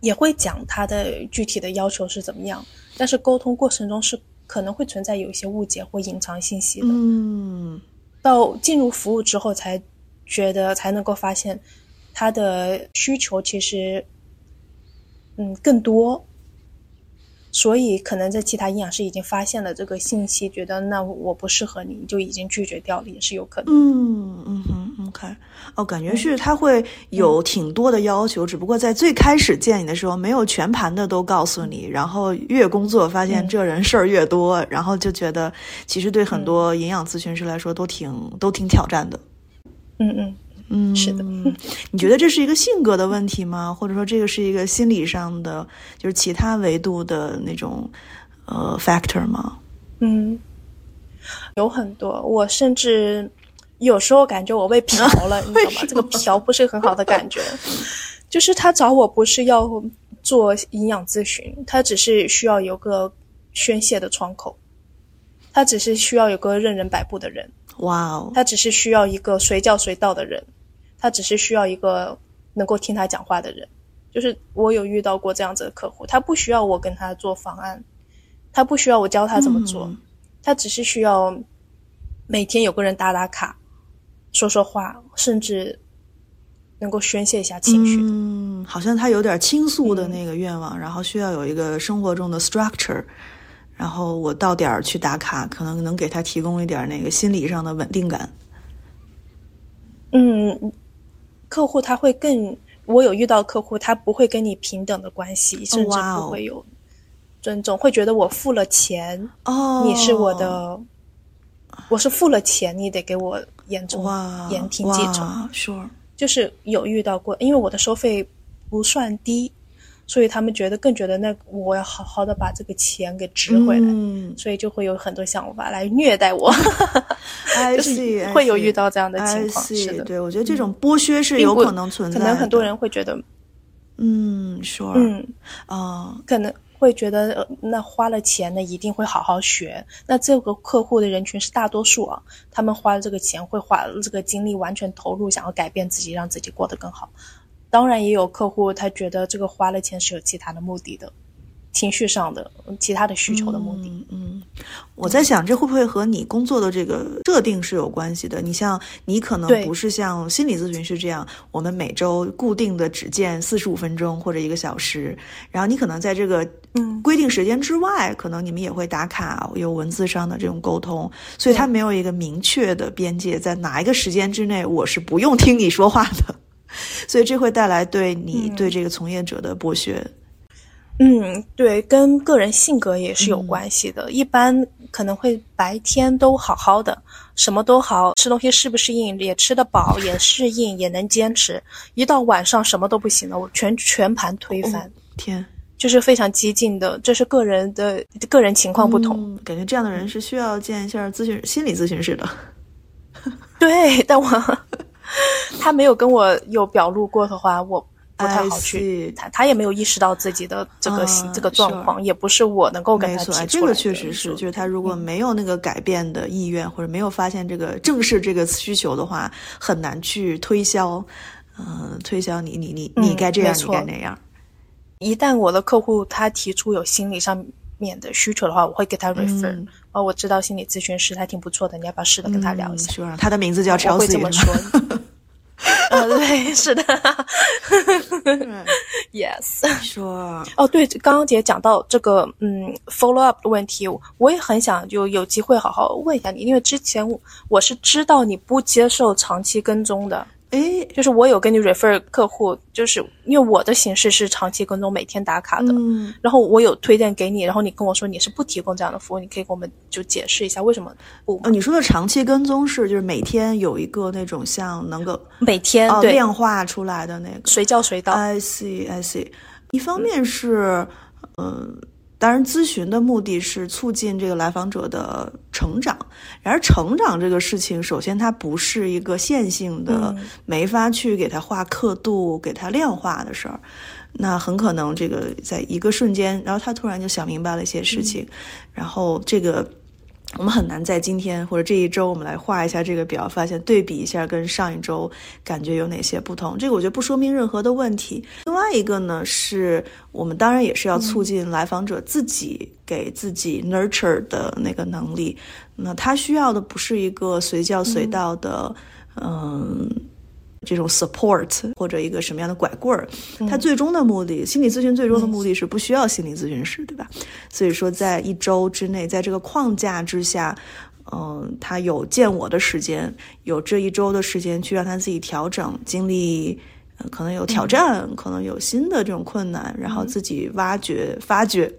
也会讲他的具体的要求是怎么样，但是沟通过程中是可能会存在有一些误解或隐藏信息的。嗯，到进入服务之后才觉得才能够发现他的需求其实，嗯，更多。所以，可能在其他营养师已经发现了这个信息，觉得那我不适合你，就已经拒绝掉了，也是有可能。嗯嗯哼，OK，哦，感觉是他会有挺多的要求，只不过在最开始见你的时候，没有全盘的都告诉你，然后越工作发现这人事儿越多，然后就觉得其实对很多营养咨询师来说都挺都挺挑战的。嗯嗯。嗯，是的。<laughs> 你觉得这是一个性格的问题吗？或者说这个是一个心理上的，就是其他维度的那种呃 factor 吗？嗯，有很多。我甚至有时候感觉我被嫖了，<laughs> 你知道吗？这个嫖不是很好的感觉。<laughs> 就是他找我不是要做营养咨询，他只是需要有个宣泄的窗口，他只是需要有个任人摆布的人。哇哦，他只是需要一个随叫随到的人。他只是需要一个能够听他讲话的人，就是我有遇到过这样子的客户，他不需要我跟他做方案，他不需要我教他怎么做，他只是需要每天有个人打打卡，说说话，甚至能够宣泄一下情绪。嗯，好像他有点倾诉的那个愿望，然后需要有一个生活中的 structure，然后我到点儿去打卡，可能能给他提供一点那个心理上的稳定感。嗯。客户他会更，我有遇到客户，他不会跟你平等的关系，甚至不会有尊重，会觉得我付了钱，哦，你是我的，我是付了钱，你得给我言重言听计从，说，就是有遇到过，因为我的收费不算低。所以他们觉得更觉得那我要好好的把这个钱给值回来，嗯所以就会有很多想法来虐待我 <laughs> <laughs> 就是会有遇到这样的情况。是的，对我觉得这种剥削是有可能存在，可能很多人会觉得，嗯，说，嗯，啊，可能会觉得那花了钱呢一定会好好学，那这个客户的人群是大多数啊，他们花了这个钱会花这个精力完全投入，想要改变自己，让自己过得更好。当然也有客户，他觉得这个花了钱是有其他的目的的，情绪上的、其他的需求的目的。嗯，我在想，这会不会和你工作的这个设定是有关系的？你像你可能不是像心理咨询师这样，我们每周固定的只见四十五分钟或者一个小时，然后你可能在这个规定时间之外，可能你们也会打卡，有文字上的这种沟通，所以它没有一个明确的边界，在哪一个时间之内，我是不用听你说话的。所以这会带来对你对这个从业者的剥削。嗯，对，跟个人性格也是有关系的。一般可能会白天都好好的，什么都好，吃东西适不适应，也吃得饱，也适应，也能坚持。一到晚上什么都不行了，我全全盘推翻。天，就是非常激进的，这是个人的个人情况不同。感觉这样的人是需要见一下咨询心理咨询师的。<laughs> 对，但我。<laughs> 他没有跟我有表露过的话，我不太好去谈，他也没有意识到自己的这个这个状况，也不是我能够跟他提出来。这个确实是，就是他如果没有那个改变的意愿，或者没有发现这个正视这个需求的话，很难去推销，嗯，推销你你你你该这样，你该那样。一旦我的客户他提出有心理上面的需求的话，我会给他 refer。哦，我知道心理咨询师他挺不错的，你要不要试着跟他聊一下？他的名字叫乔思这么说。<laughs> <laughs> 呃，对，是的，Yes。说哦，对，刚刚姐讲到这个，嗯，follow up 的问题，我也很想就有机会好好问一下你，因为之前我是知道你不接受长期跟踪的。哎，就是我有跟你 refer 客户，就是因为我的形式是长期跟踪，每天打卡的。嗯，然后我有推荐给你，然后你跟我说你是不提供这样的服务，你可以给我们就解释一下为什么不？你说的长期跟踪是就是每天有一个那种像能够每天量化出来的那个随叫随到。I see, I see。一方面是，嗯。当然，咨询的目的是促进这个来访者的成长。然而，成长这个事情，首先它不是一个线性的，没法去给他画刻度、给他量化的事儿。那很可能这个在一个瞬间，然后他突然就想明白了一些事情，然后这个。我们很难在今天或者这一周，我们来画一下这个表，发现对比一下跟上一周感觉有哪些不同。这个我觉得不说明任何的问题。另外一个呢，是我们当然也是要促进来访者自己给自己 nurture 的那个能力。那他需要的不是一个随叫随到的，嗯。这种 support 或者一个什么样的拐棍儿，他最终的目的，心理咨询最终的目的是不需要心理咨询师，对吧？所以说，在一周之内，在这个框架之下，嗯，他有见我的时间，有这一周的时间去让他自己调整，经历。可能有挑战，可能有新的这种困难，然后自己挖掘、发掘、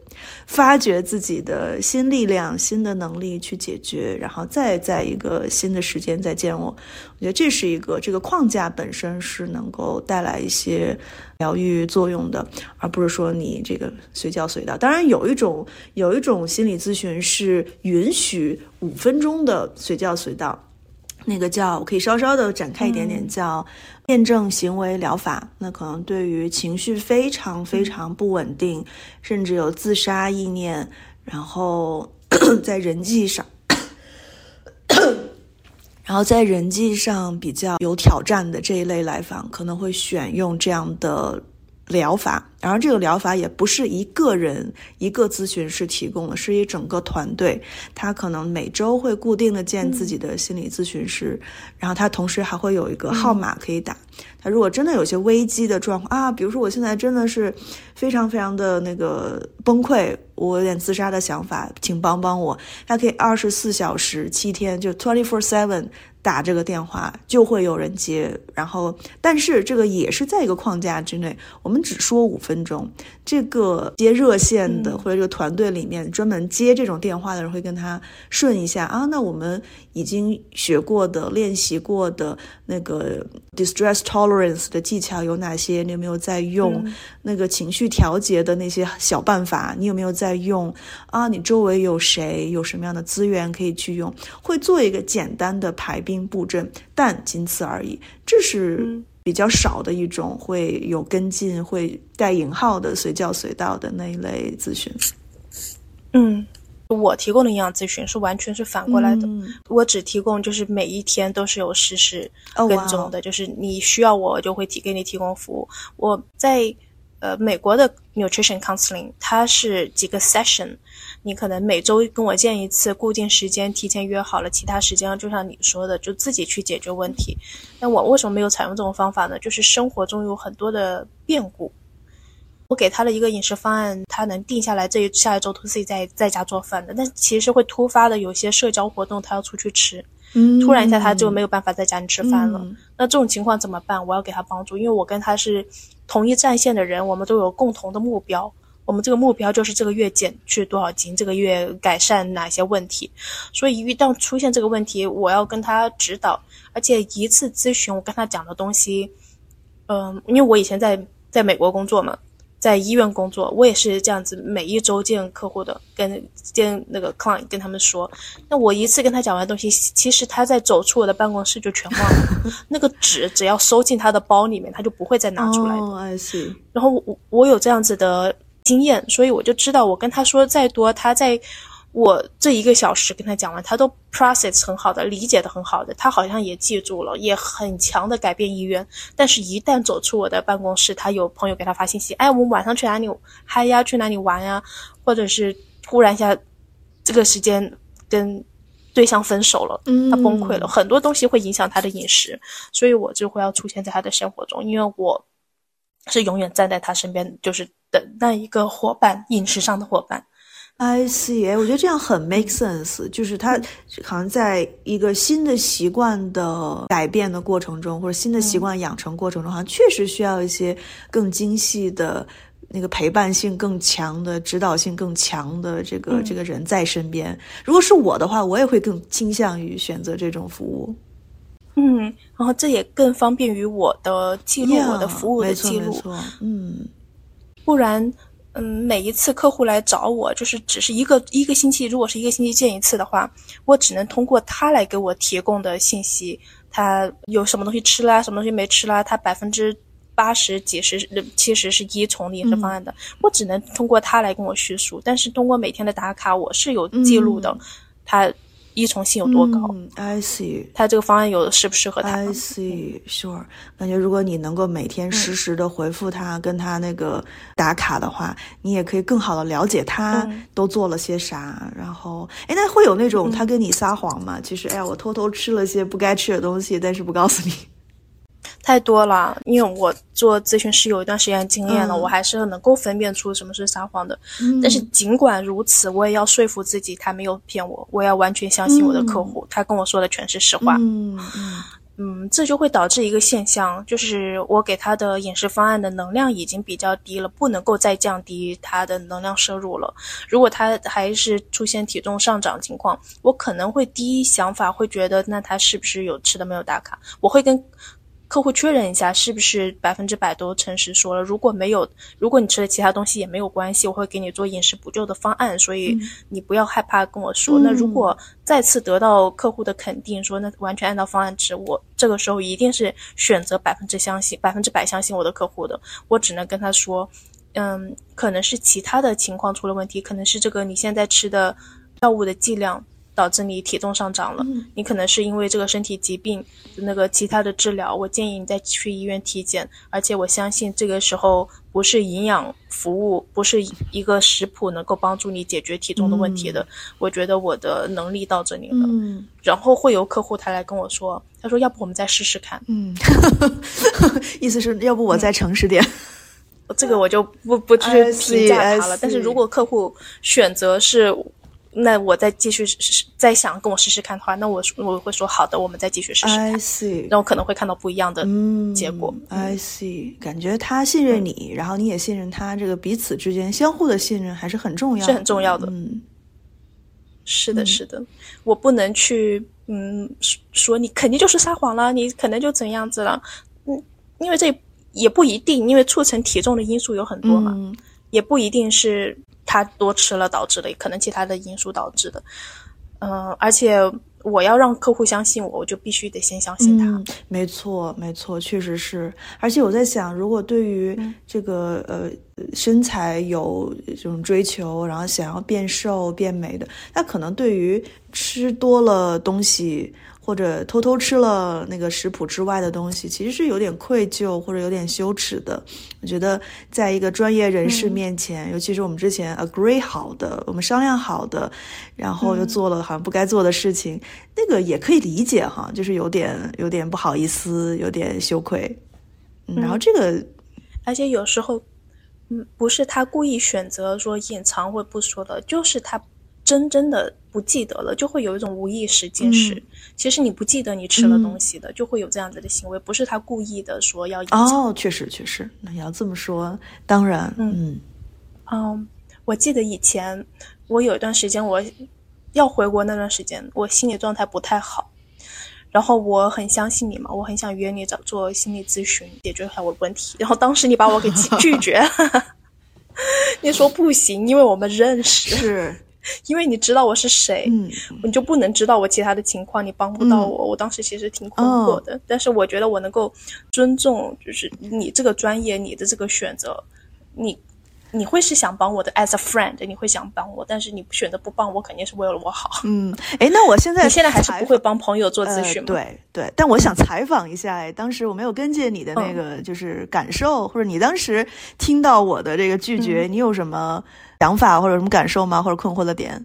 发掘自己的新力量、新的能力去解决，然后再在一个新的时间再见我。我觉得这是一个这个框架本身是能够带来一些疗愈作用的，而不是说你这个随叫随到。当然，有一种有一种心理咨询是允许五分钟的随叫随到，那个叫我可以稍稍的展开一点点叫。验证行为疗法，那可能对于情绪非常非常不稳定，甚至有自杀意念，然后 <coughs> 在人际上，然后在人际上比较有挑战的这一类来访，可能会选用这样的疗法。然后这个疗法也不是一个人一个咨询师提供的，是一整个团队。他可能每周会固定的见自己的心理咨询师，然后他同时还会有一个号码可以打。他如果真的有些危机的状况啊，比如说我现在真的是非常非常的那个崩溃，我有点自杀的想法，请帮帮我。他可以二十四小时七天就 twenty four seven 打这个电话，就会有人接。然后，但是这个也是在一个框架之内，我们只说五分。分钟，这个接热线的或者这个团队里面专门接这种电话的人会跟他顺一下啊，那我们已经学过的、练习过的那个 distress tolerance 的技巧有哪些？你有没有在用？那个情绪调节的那些小办法，你有没有在用？啊，你周围有谁？有什么样的资源可以去用？会做一个简单的排兵布阵，但仅此而已。这是。比较少的一种会有跟进，会带引号的随叫随到的那一类咨询。嗯，我提供的营养咨询是完全是反过来的，我只提供就是每一天都是有实时跟踪的，就是你需要我就会提给你提供服务。我在呃美国的 nutrition counseling，它是几个 session。你可能每周跟我见一次，固定时间提前约好了，其他时间就像你说的，就自己去解决问题。那我为什么没有采用这种方法呢？就是生活中有很多的变故，我给他的一个饮食方案，他能定下来这一下一周都自己在在家做饭的。但其实会突发的有些社交活动，他要出去吃，突然一下他就没有办法在家里吃饭了。那这种情况怎么办？我要给他帮助，因为我跟他是同一战线的人，我们都有共同的目标。我们这个目标就是这个月减去多少斤，这个月改善哪些问题。所以一旦出现这个问题，我要跟他指导，而且一次咨询我跟他讲的东西，嗯，因为我以前在在美国工作嘛，在医院工作，我也是这样子，每一周见客户的，跟见那个 client 跟他们说。那我一次跟他讲完东西，其实他在走出我的办公室就全忘了。<laughs> 那个纸只要收进他的包里面，他就不会再拿出来。然后我我有这样子的经验，所以我就知道，我跟他说再多，他在。我这一个小时跟他讲完，他都 process 很好的，理解的很好的，他好像也记住了，也很强的改变意愿。但是，一旦走出我的办公室，他有朋友给他发信息，哎，我们晚上去哪里嗨呀？去哪里玩呀？或者是突然一下，这个时间跟对象分手了，他崩溃了，很多东西会影响他的饮食，所以我就会要出现在他的生活中，因为我是永远站在他身边，就是的那一个伙伴，饮食上的伙伴。I see，哎，我觉得这样很 make sense，就是他好像在一个新的习惯的改变的过程中，或者新的习惯养成过程中，好像确实需要一些更精细的那个陪伴性更强的、指导性更强的这个这个人在身边。如果是我的话，我也会更倾向于选择这种服务。嗯，然后这也更方便于我的记录，我的服务的记录。嗯，不然。嗯，每一次客户来找我，就是只是一个一个星期，如果是一个星期见一次的话，我只能通过他来给我提供的信息，他有什么东西吃啦，什么东西没吃啦，他百分之八十、几十、七十是依从饮食方案的，我只能通过他来跟我叙述。但是通过每天的打卡，我是有记录的，他。依从性有多高？I see，他这个方案有的适不适合他？I see，sure。感觉如果你能够每天实时的回复他，跟他那个打卡的话，你也可以更好的了解他都做了些啥。然后，哎，那会有那种他跟你撒谎吗？其实，哎呀，我偷偷吃了些不该吃的东西，但是不告诉你。太多了，因为我做咨询师有一段时间经验了，我还是能够分辨出什么是撒谎的。但是尽管如此，我也要说服自己他没有骗我，我要完全相信我的客户，他跟我说的全是实话。嗯嗯，这就会导致一个现象，就是我给他的饮食方案的能量已经比较低了，不能够再降低他的能量摄入了。如果他还是出现体重上涨情况，我可能会第一想法会觉得，那他是不是有吃的没有打卡？我会跟。客户确认一下是不是百分之百都诚实说了，如果没有，如果你吃了其他东西也没有关系，我会给你做饮食补救的方案，所以你不要害怕跟我说。那如果再次得到客户的肯定，说那完全按照方案吃，我这个时候一定是选择百分之相信百分之百相信我的客户的，我只能跟他说，嗯，可能是其他的情况出了问题，可能是这个你现在吃的药物的剂量。导致你体重上涨了，你可能是因为这个身体疾病那个其他的治疗，我建议你再去医院体检。而且我相信这个时候不是营养服务，不是一个食谱能够帮助你解决体重的问题的。我觉得我的能力到这里了。嗯然后会有客户他来跟我说，他说要不我们再试试看。嗯，<laughs> 意思是要不我再诚实点。这个我就不不去评价他了。但是如果客户选择是。那我再继续试，再想跟我试试看的话，那我我会说好的，我们再继续试试看。I see，那我可能会看到不一样的结果。I see，感觉他信任你，然后你也信任他，这个彼此之间相互的信任还是很重要，是很重要的。嗯，是的，是的，我不能去嗯说你肯定就是撒谎了，你可能就怎样子了。嗯，因为这也不一定，因为促成体重的因素有很多嘛，也不一定是。他多吃了导致的，可能其他的因素导致的，嗯，而且我要让客户相信我，我就必须得先相信他。没错，没错，确实是。而且我在想，如果对于这个呃身材有这种追求，然后想要变瘦变美的，那可能对于吃多了东西。或者偷偷吃了那个食谱之外的东西，其实是有点愧疚或者有点羞耻的。我觉得，在一个专业人士面前，尤其是我们之前 agree 好的，我们商量好的，然后又做了好像不该做的事情，那个也可以理解哈，就是有点有点不好意思，有点羞愧。嗯然后这个，而且有时候，嗯，不是他故意选择说隐藏或不说的，就是他。真真的不记得了，就会有一种无意识进食。其实你不记得你吃了东西的，就会有这样子的行为，不是他故意的说要。哦，确实确实，那要这么说，当然，嗯嗯，我记得以前我有一段时间我要回国那段时间，我心理状态不太好，然后我很相信你嘛，我很想约你找做心理咨询，解决一下我的问题。然后当时你把我给拒绝。<laughs> 你说不行，因为我们认识，是，因为你知道我是谁，嗯，你就不能知道我其他的情况，你帮不到我。我当时其实挺困惑的，但是我觉得我能够尊重，就是你这个专业，你的这个选择，你。你会是想帮我的，as a friend，你会想帮我，但是你选择不帮我，肯定是为了我好。嗯，哎，那我现在你现在还是不会帮朋友做咨询吗？对对，但我想采访一下，哎，当时我没有跟进你的那个就是感受，或者你当时听到我的这个拒绝，你有什么想法或者什么感受吗？或者困惑的点？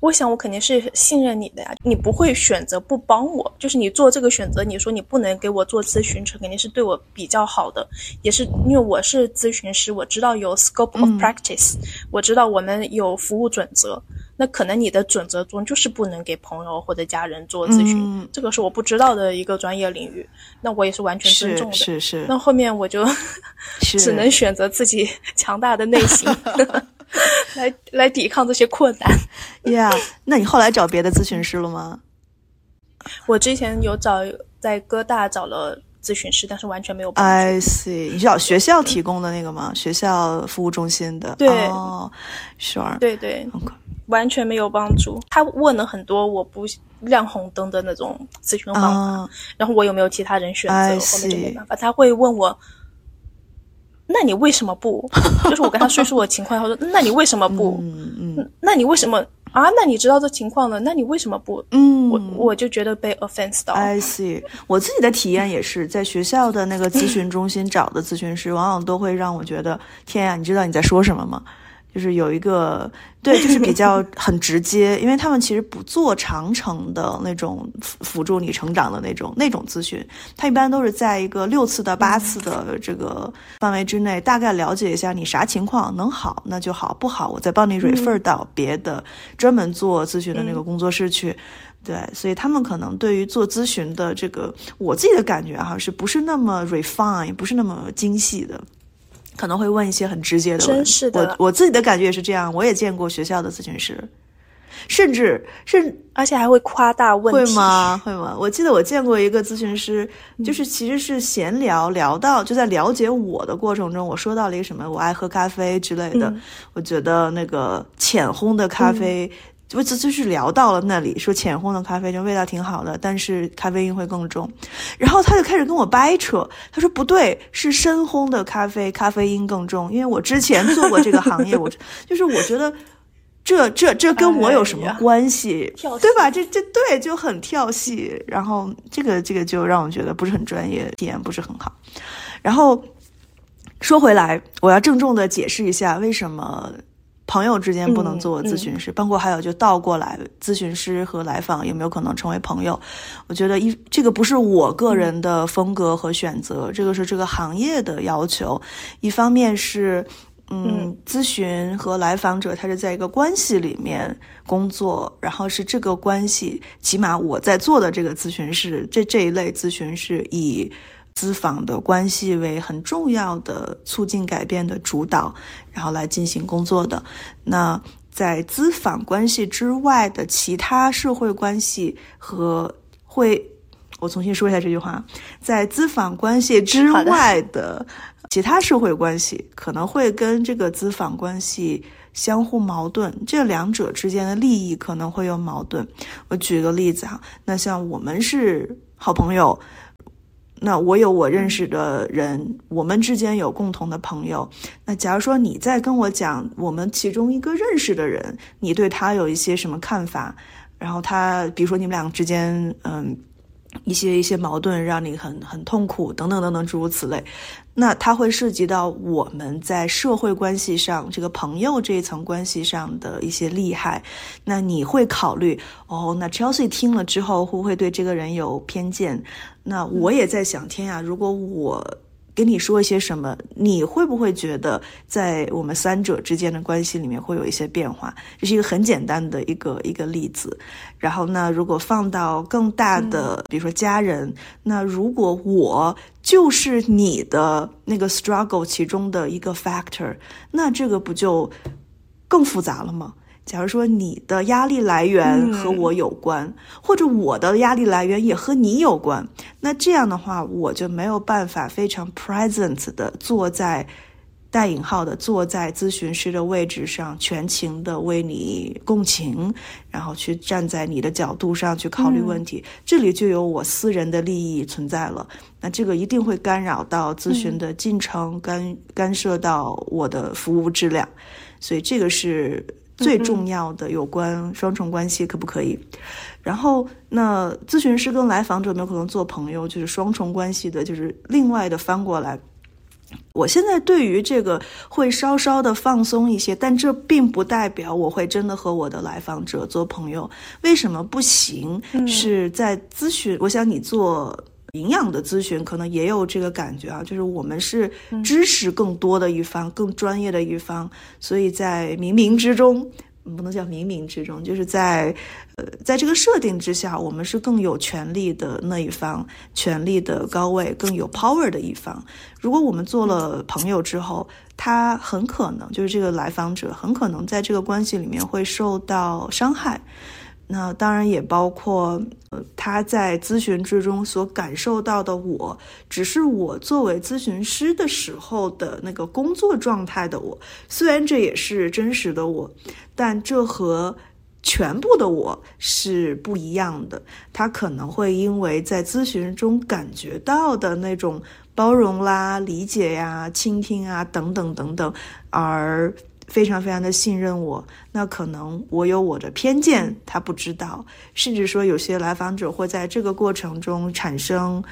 我想，我肯定是信任你的呀，你不会选择不帮我。就是你做这个选择，你说你不能给我做咨询，这肯定是对我比较好的，也是因为我是咨询师，我知道有 scope of practice，我知道我们有服务准则。那可能你的准则中就是不能给朋友或者家人做咨询，这个是我不知道的一个专业领域。那我也是完全尊重的。是是。那后面我就 <laughs> 只能选择自己 <laughs> 强大的内心。<laughs> 来 <laughs> 来抵抗这些困难，呀？那你后来找别的咨询师了吗？我之前有找在哥大找了咨询师，但是完全没有。I see，你找学校提供的那个吗？学校服务中心的？对，Sure，对对，完全没有帮助。他问了很多我不亮红灯的那种咨询方法，然后我有没有其他人选择？后面就没办法。他会问我。那你为什么不？<laughs> 就是我跟他叙述我情况，他说：“那你为什么不？嗯嗯，那你为什么啊？那你知道这情况了，那你为什么不？嗯，我我就觉得被 offense 到。I see，我自己的体验也是，在学校的那个咨询中心找的咨询师，往往都会让我觉得，天呀，你知道你在说什么吗？就是有一个。对，就是比较 <laughs> 很直接，因为他们其实不做长程的那种辅辅助你成长的那种那种咨询，他一般都是在一个六次到八次的这个范围之内，大概了解一下你啥情况，能好那就好，不好我再帮你 refer 到别的专门做咨询的那个工作室去。对，所以他们可能对于做咨询的这个，我自己的感觉哈，是不是那么 refine，不是那么精细的。可能会问一些很直接的问题，我我自己的感觉也是这样。我也见过学校的咨询师，甚至甚而且还会夸大问题，会吗？会吗？我记得我见过一个咨询师，就是其实是闲聊聊到就在了解我的过程中，我说到了一个什么，我爱喝咖啡之类的。我觉得那个浅烘的咖啡。就就就是聊到了那里，说浅烘的咖啡就味道挺好的，但是咖啡因会更重。然后他就开始跟我掰扯，他说不对，是深烘的咖啡咖啡因更重。因为我之前做过这个行业，我 <laughs> 就是我觉得这这这跟我有什么关系？对吧？这这对就很跳戏。然后这个这个就让我觉得不是很专业，体验不是很好。然后说回来，我要郑重的解释一下为什么。朋友之间不能做咨询师，包括还有就倒过来，咨询师和来访有没有可能成为朋友？我觉得一这个不是我个人的风格和选择，这个是这个行业的要求。一方面是，嗯，咨询和来访者他是在一个关系里面工作，然后是这个关系，起码我在做的这个咨询师，这这一类咨询是以。资访的关系为很重要的促进改变的主导，然后来进行工作的。那在资访关系之外的其他社会关系和会，我重新说一下这句话，在资访关系之外的其他社会关系可能会跟这个资访关系相互矛盾，这两者之间的利益可能会有矛盾。我举个例子哈，那像我们是好朋友。那我有我认识的人，我们之间有共同的朋友。那假如说你在跟我讲我们其中一个认识的人，你对他有一些什么看法？然后他，比如说你们两个之间，嗯。一些一些矛盾让你很很痛苦，等等等等，诸如此类。那它会涉及到我们在社会关系上，这个朋友这一层关系上的一些利害。那你会考虑哦？那 Chelsea 听了之后会不会对这个人有偏见？那我也在想，天呀，如果我。跟你说一些什么？你会不会觉得在我们三者之间的关系里面会有一些变化？这是一个很简单的一个一个例子。然后呢，如果放到更大的，比如说家人，那如果我就是你的那个 struggle 其中的一个 factor，那这个不就更复杂了吗？假如说你的压力来源和我有关，或者我的压力来源也和你有关，那这样的话，我就没有办法非常 present 的坐在带引号的坐在咨询师的位置上，全情的为你共情，然后去站在你的角度上去考虑问题，这里就有我私人的利益存在了。那这个一定会干扰到咨询的进程，干干涉到我的服务质量，所以这个是最重要的有关双重关系可不可以？然后，那咨询师跟来访者有没有可能做朋友？就是双重关系的，就是另外的翻过来。我现在对于这个会稍稍的放松一些，但这并不代表我会真的和我的来访者做朋友。为什么不行？是在咨询，我想你做营养的咨询，可能也有这个感觉啊，就是我们是知识更多的一方，更专业的一方，所以在冥冥之中。不能叫冥冥之中，就是在，呃，在这个设定之下，我们是更有权利的那一方，权力的高位，更有 power 的一方。如果我们做了朋友之后，他很可能就是这个来访者，很可能在这个关系里面会受到伤害。那当然也包括，呃，他在咨询之中所感受到的我，只是我作为咨询师的时候的那个工作状态的我。虽然这也是真实的我，但这和全部的我是不一样的。他可能会因为在咨询中感觉到的那种包容啦、理解呀、倾听啊等等等等，而。非常非常的信任我，那可能我有我的偏见，他不知道，甚至说有些来访者会在这个过程中产生，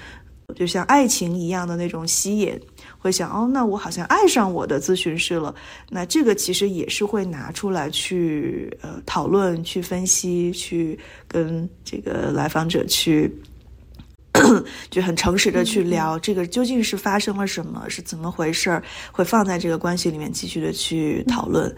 就像爱情一样的那种吸引，会想哦，那我好像爱上我的咨询师了，那这个其实也是会拿出来去呃讨论、去分析、去跟这个来访者去。就很诚实的去聊这个究竟是发生了什么，是怎么回事儿，会放在这个关系里面继续的去讨论，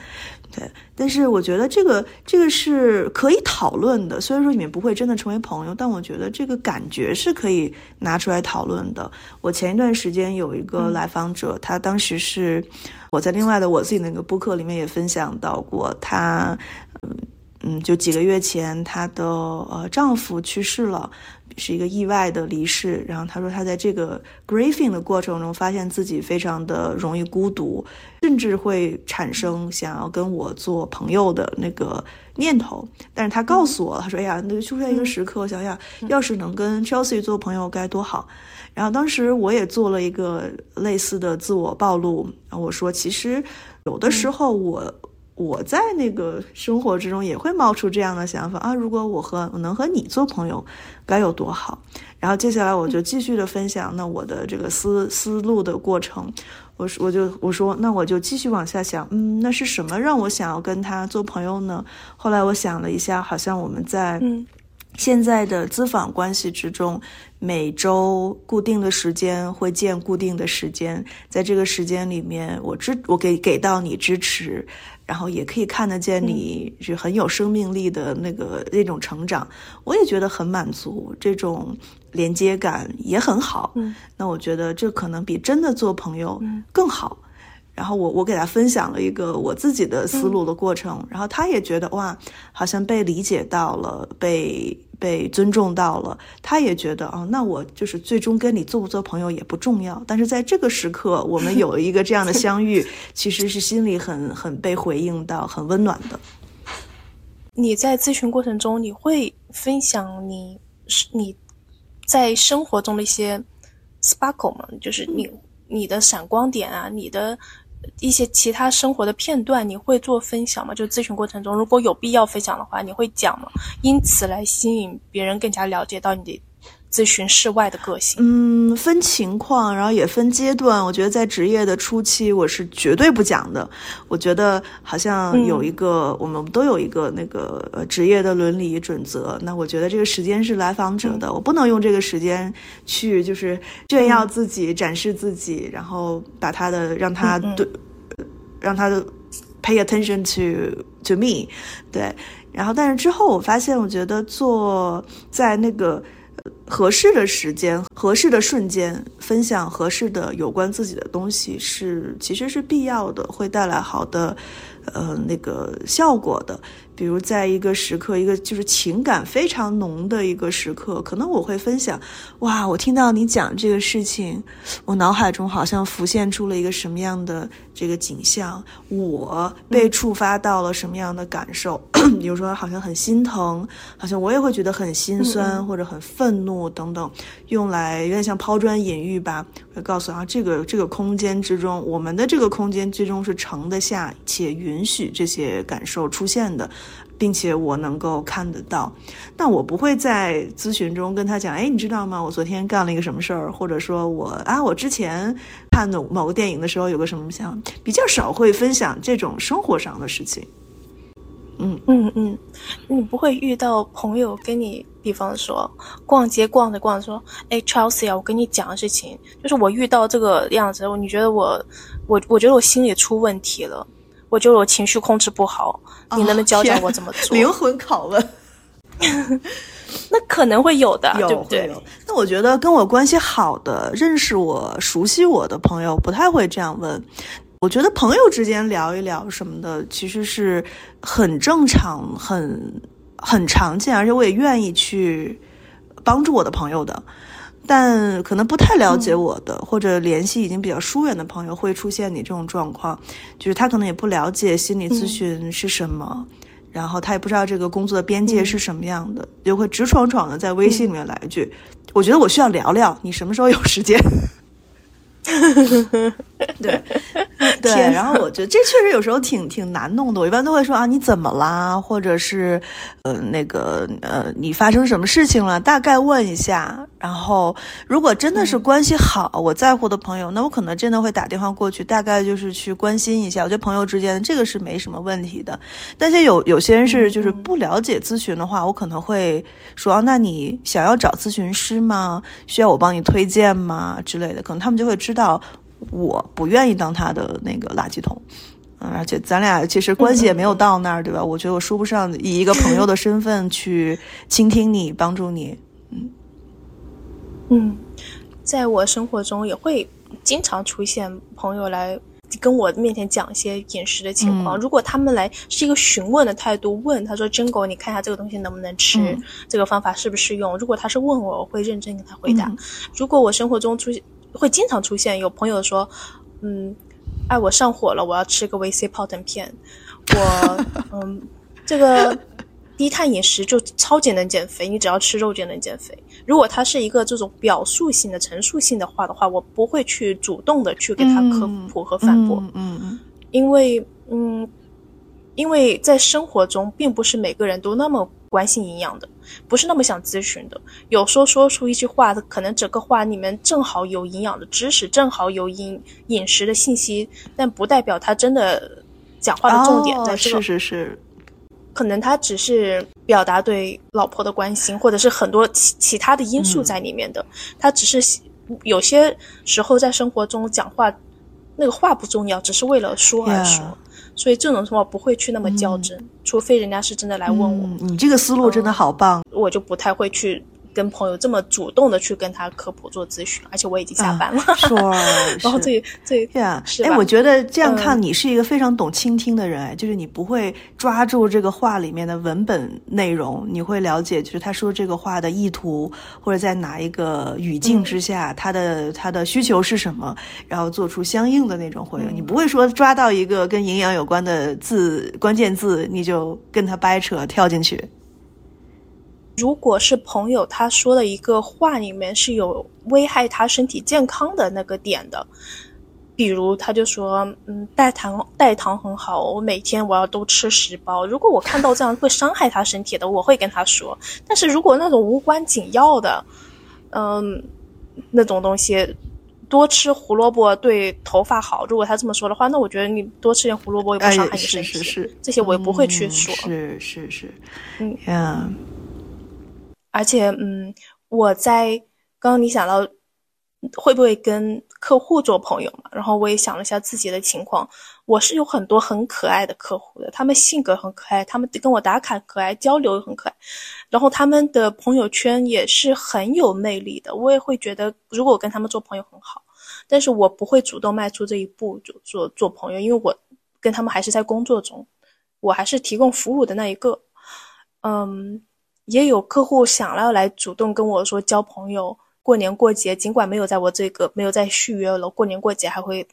对。但是我觉得这个这个是可以讨论的，虽然说你们不会真的成为朋友，但我觉得这个感觉是可以拿出来讨论的。我前一段时间有一个来访者，他当时是我在另外的我自己那个播客里面也分享到过，他嗯嗯，就几个月前她的呃丈夫去世了。是一个意外的离世，然后他说他在这个 grieving 的过程中，发现自己非常的容易孤独，甚至会产生想要跟我做朋友的那个念头。但是他告诉我，他说：“哎呀，那出现一个时刻，我想想，要是能跟 Chelsea 做朋友该多好。”然后当时我也做了一个类似的自我暴露，我说：“其实有的时候我。”我在那个生活之中也会冒出这样的想法啊，如果我和我能和你做朋友，该有多好。然后接下来我就继续的分享那我的这个思思路的过程，我我就我说那我就继续往下想，嗯，那是什么让我想要跟他做朋友呢？后来我想了一下，好像我们在现在的咨访关系之中，每周固定的时间会见固定的时间，在这个时间里面，我支我给给到你支持。然后也可以看得见你是很有生命力的那个那种成长，我也觉得很满足，这种连接感也很好。嗯，那我觉得这可能比真的做朋友更好。然后我我给他分享了一个我自己的思路的过程，然后他也觉得哇，好像被理解到了，被。被尊重到了，他也觉得啊，那我就是最终跟你做不做朋友也不重要。但是在这个时刻，我们有一个这样的相遇，<laughs> 其实是心里很很被回应到，很温暖的。你在咨询过程中，你会分享你你在生活中的一些 sparkle 吗？就是你你的闪光点啊，你的。一些其他生活的片段，你会做分享吗？就咨询过程中，如果有必要分享的话，你会讲吗？因此来吸引别人更加了解到你的。咨询室外的个性，嗯，分情况，然后也分阶段。我觉得在职业的初期，我是绝对不讲的。我觉得好像有一个，我们都有一个那个呃职业的伦理准则。那我觉得这个时间是来访者的，我不能用这个时间去就是炫耀自己、展示自己，然后把他的让他对让他的 pay attention to to me，对。然后但是之后我发现，我觉得做在那个。合适的时间、合适的瞬间，分享合适的有关自己的东西是其实是必要的，会带来好的呃那个效果的。比如在一个时刻，一个就是情感非常浓的一个时刻，可能我会分享，哇，我听到你讲这个事情，我脑海中好像浮现出了一个什么样的这个景象，我被触发到了什么样的感受，<clears throat> 比如说好像很心疼，好像我也会觉得很心酸或者很愤怒等等，用来有点像抛砖引玉吧，会告诉啊，这个这个空间之中，我们的这个空间最终是盛得下且允许这些感受出现的。并且我能够看得到，但我不会在咨询中跟他讲，哎，你知道吗？我昨天干了一个什么事儿，或者说我啊，我之前看的某个电影的时候有个什么想，比较少会分享这种生活上的事情。嗯嗯嗯，你不会遇到朋友跟你，比方说逛街逛着逛着说，哎，Chelsea 啊，我跟你讲的事情，就是我遇到这个样子，你觉得我，我我觉得我心里出问题了。我觉得我情绪控制不好，你能不能教教我怎么做？灵魂拷问，<laughs> 那可能会有的，对不对？那我觉得跟我关系好的、认识我、熟悉我的朋友不太会这样问。我觉得朋友之间聊一聊什么的，其实是很正常、很很常见，而且我也愿意去帮助我的朋友的。但可能不太了解我的，或者联系已经比较疏远的朋友，会出现你这种状况，就是他可能也不了解心理咨询是什么，然后他也不知道这个工作的边界是什么样的，就会直闯闯的在微信里面来一句：“我觉得我需要聊聊，你什么时候有时间？” <laughs> 对，<laughs> 对，然后我觉得这确实有时候挺挺难弄的。我一般都会说啊，你怎么啦？或者是呃，那个呃，你发生什么事情了？大概问一下。然后，如果真的是关系好、我在乎的朋友，那我可能真的会打电话过去，大概就是去关心一下。我觉得朋友之间这个是没什么问题的。但是有有些人是就是不了解咨询的话，我可能会说，那你想要找咨询师吗？需要我帮你推荐吗？之类的，可能他们就会知道。我不愿意当他的那个垃圾桶，嗯，而且咱俩其实关系也没有到那儿，对吧？我觉得我说不上以一个朋友的身份去倾听你、帮助你，嗯嗯，在我生活中也会经常出现朋友来跟我面前讲一些饮食的情况。如果他们来是一个询问的态度，问他说：“真狗，你看一下这个东西能不能吃？这个方法适不适用？”如果他是问我，我会认真给他回答。如果我生活中出现，会经常出现有朋友说，嗯，哎，我上火了，我要吃个维 C 泡腾片。我，<laughs> 嗯，这个低碳饮食就超级能减肥，你只要吃肉就能减肥。如果他是一个这种表述性的、陈述性的话的话，我不会去主动的去给他科普和反驳，嗯嗯，因为，嗯，因为在生活中，并不是每个人都那么。关心营养的，不是那么想咨询的。有时候说出一句话，可能整个话里面正好有营养的知识，正好有饮饮食的信息，但不代表他真的讲话的重点在这个。是是是，可能他只是表达对老婆的关心，或者是很多其其他的因素在里面的。他只是有些时候在生活中讲话，那个话不重要，只是为了说而说。所以这种情况不会去那么较真，除非人家是真的来问我。你这个思路真的好棒，我就不太会去。跟朋友这么主动的去跟他科普做咨询，而且我已经下班了。<laughs> 是，然后这这对啊，哎，我觉得这样看你是一个非常懂倾听的人，哎，就是你不会抓住这个话里面的文本内容，你会了解就是他说这个话的意图，或者在哪一个语境之下，他的他的需求是什么，然后做出相应的那种回应。你不会说抓到一个跟营养有关的字关键字，你就跟他掰扯跳进去。如果是朋友，他说的一个话里面是有危害他身体健康的那个点的，比如他就说，嗯，代糖代糖很好，我每天我要都吃十包。如果我看到这样会伤害他身体的，我会跟他说。但是如果那种无关紧要的，嗯，那种东西，多吃胡萝卜对头发好。如果他这么说的话，那我觉得你多吃点胡萝卜也不伤害你身体。是是是，这些我也不会去说。是是是，嗯呀。而且，嗯，我在刚刚你想到会不会跟客户做朋友嘛？然后我也想了一下自己的情况，我是有很多很可爱的客户的，他们性格很可爱，他们跟我打卡可爱，交流很可爱，然后他们的朋友圈也是很有魅力的，我也会觉得如果我跟他们做朋友很好，但是我不会主动迈出这一步就做做朋友，因为我跟他们还是在工作中，我还是提供服务的那一个。嗯，也有客户想要来主动跟我说交朋友，过年过节，尽管没有在我这个没有在续约了，过年过节还会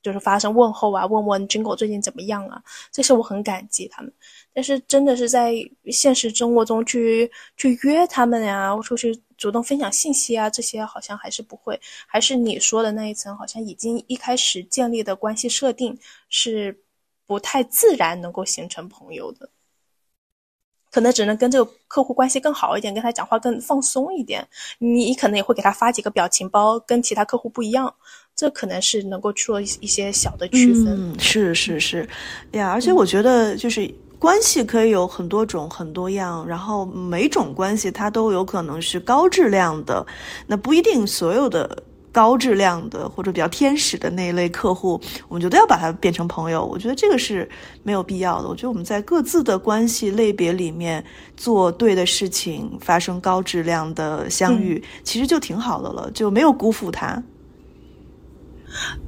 就是发生问候啊，问问 Jingle 最近怎么样啊，这些我很感激他们。但是真的是在现实生活中去去约他们呀，出去主动分享信息啊，这些好像还是不会，还是你说的那一层，好像已经一开始建立的关系设定是不太自然能够形成朋友的。可能只能跟这个客户关系更好一点，跟他讲话更放松一点。你可能也会给他发几个表情包，跟其他客户不一样。这可能是能够做一些小的区分。嗯，是是是，呀，而且我觉得就是关系可以有很多种、很多样，然后每种关系它都有可能是高质量的，那不一定所有的。高质量的或者比较天使的那一类客户，我们就都要把它变成朋友。我觉得这个是没有必要的。我觉得我们在各自的关系类别里面做对的事情，发生高质量的相遇，其实就挺好的了，就没有辜负他。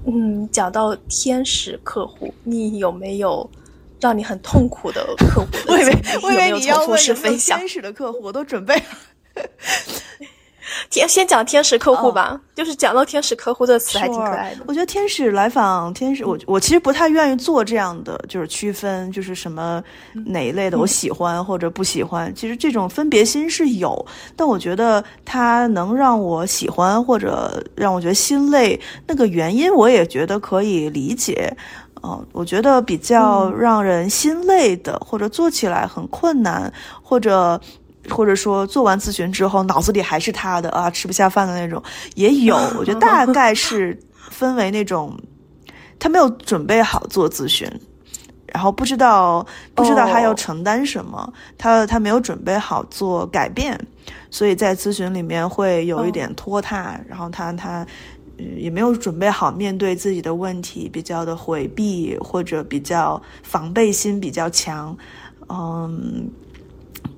嗯，讲到天使客户，你有没有让你很痛苦的客户？<laughs> 我以为我以为你要问分享天使的客户，我都准备。天，先讲天使客户吧。就是讲到天使客户这个词还挺可爱的。我觉得天使来访，天使我我其实不太愿意做这样的，就是区分，就是什么哪一类的我喜欢或者不喜欢。其实这种分别心是有，但我觉得它能让我喜欢或者让我觉得心累，那个原因我也觉得可以理解。嗯，我觉得比较让人心累的，或者做起来很困难，或者。或者说做完咨询之后脑子里还是他的啊，吃不下饭的那种也有。<laughs> 我觉得大概是分为那种他没有准备好做咨询，然后不知道不知道他要承担什么，他他没有准备好做改变，所以在咨询里面会有一点拖沓，然后他他也没有准备好面对自己的问题，比较的回避或者比较防备心比较强，嗯。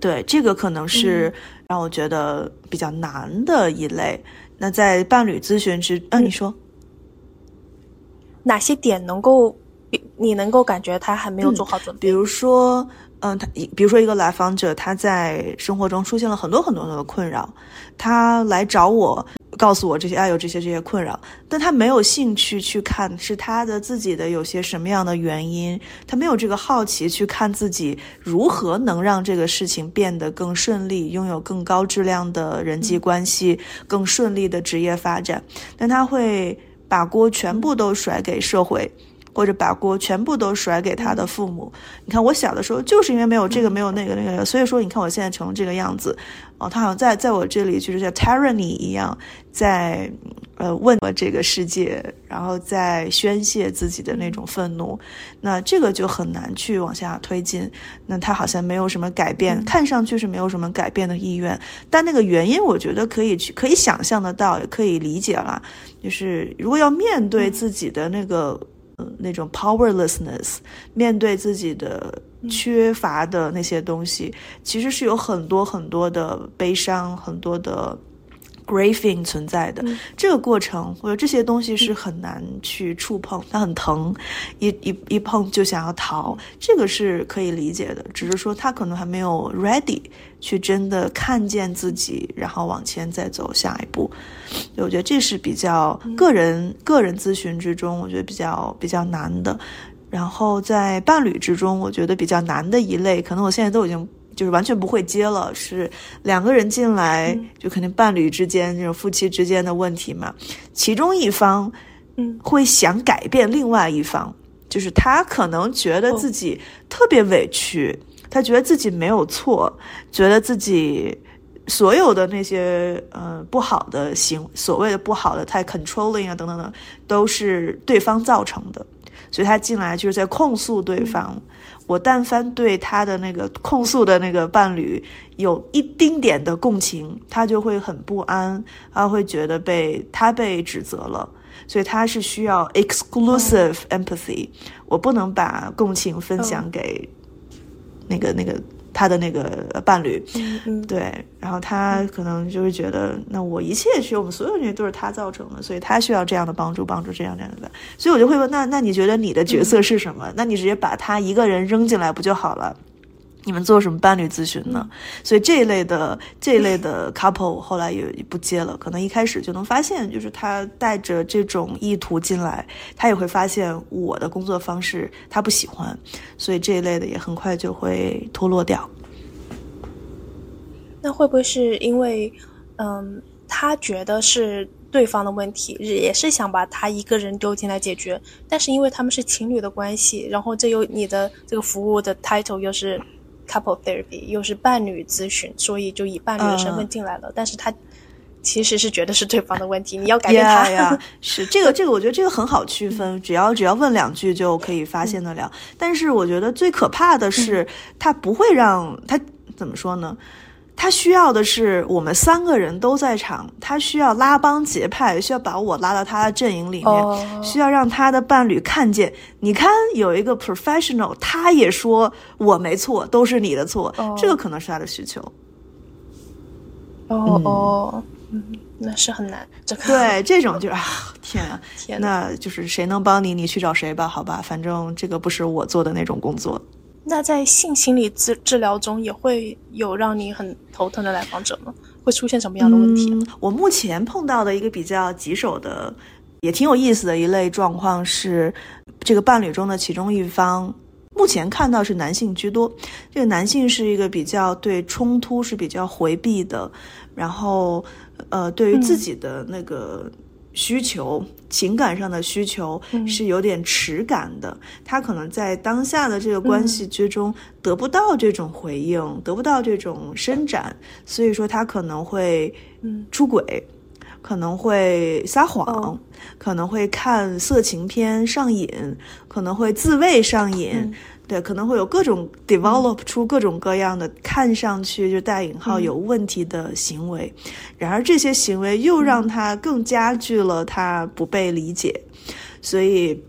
对，这个可能是让我觉得比较难的一类。那在伴侣咨询之，嗯，你说哪些点能够，你能够感觉他还没有做好准备？比如说，嗯，他，比如说一个来访者，他在生活中出现了很多很多的困扰，他来找我。告诉我这些，啊，有这些这些困扰，但他没有兴趣去看是他的自己的有些什么样的原因，他没有这个好奇去看自己如何能让这个事情变得更顺利，拥有更高质量的人际关系，更顺利的职业发展，但他会把锅全部都甩给社会。或者把锅全部都甩给他的父母。你看，我小的时候就是因为没有这个，没有那个，那个，所以说你看我现在成这个样子。哦，他好像在在我这里就是像 tyranny 一样，在呃问这个世界，然后在宣泄自己的那种愤怒。那这个就很难去往下推进。那他好像没有什么改变，看上去是没有什么改变的意愿。但那个原因，我觉得可以去可以想象得到，也可以理解了。就是如果要面对自己的那个。那种 powerlessness，面对自己的缺乏的那些东西，其实是有很多很多的悲伤，很多的。Grieving 存在的这个过程，或者这些东西是很难去触碰，它很疼，一一一碰就想要逃，这个是可以理解的。只是说他可能还没有 ready 去真的看见自己，然后往前再走下一步。我觉得这是比较个人个人咨询之中，我觉得比较比较难的。然后在伴侣之中，我觉得比较难的一类，可能我现在都已经。就是完全不会接了，是两个人进来就肯定伴侣之间这种夫妻之间的问题嘛。其中一方，嗯，会想改变另外一方，就是他可能觉得自己特别委屈，他觉得自己没有错，觉得自己所有的那些呃不好的行所谓的不好的太 controlling 啊等等等，都是对方造成的，所以他进来就是在控诉对方。我但凡对他的那个控诉的那个伴侣有一丁点的共情，他就会很不安，他会觉得被他被指责了，所以他是需要 exclusive empathy。我不能把共情分享给那个那个他的那个伴侣，对，然后他可能就是觉得，那我一切其实我们所有这些都是他造成的，所以他需要这样的帮助，帮助这样这样的，所以我就会问，那那你觉得你的角色是什么？那你直接把他一个人扔进来不就好了？你们做什么伴侣咨询呢？所以这一类的这一类的 couple 后来也不接了。可能一开始就能发现，就是他带着这种意图进来，他也会发现我的工作方式他不喜欢，所以这一类的也很快就会脱落掉。那会不会是因为，嗯，他觉得是对方的问题，也是想把他一个人丢进来解决？但是因为他们是情侣的关系，然后这又你的这个服务的 title 又是。Couple therapy 又是伴侣咨询，所以就以伴侣的身份进来了。但是他其实是觉得是对方的问题，你要改变他呀。是这个，<laughs> 这个我觉得这个很好区分，只要只要问两句就可以发现得了。但是我觉得最可怕的是，他不会让他怎么说呢？他需要的是我们三个人都在场，他需要拉帮结派，需要把我拉到他的阵营里面，需要让他的伴侣看见。你看，有一个 professional，他也说我没错，都是你的错，这个可能是他的需求。哦哦，嗯，那是很难。这个对这种就是啊，天啊，天，那就是谁能帮你，你去找谁吧，好吧，反正这个不是我做的那种工作。那在性心理治治疗中也会有让你很头疼的来访者吗？会出现什么样的问题？我目前碰到的一个比较棘手的，也挺有意思的一类状况是，这个伴侣中的其中一方，目前看到是男性居多。这个男性是一个比较对冲突是比较回避的，然后呃，对于自己的那个。需求情感上的需求是有点迟感的，他可能在当下的这个关系之中得不到这种回应，得不到这种伸展，所以说他可能会出轨，可能会撒谎，可能会看色情片上瘾，可能会自慰上瘾。对，可能会有各种 develop 出各种各样的看上去就带引号有问题的行为，然而这些行为又让他更加剧了他不被理解，所以，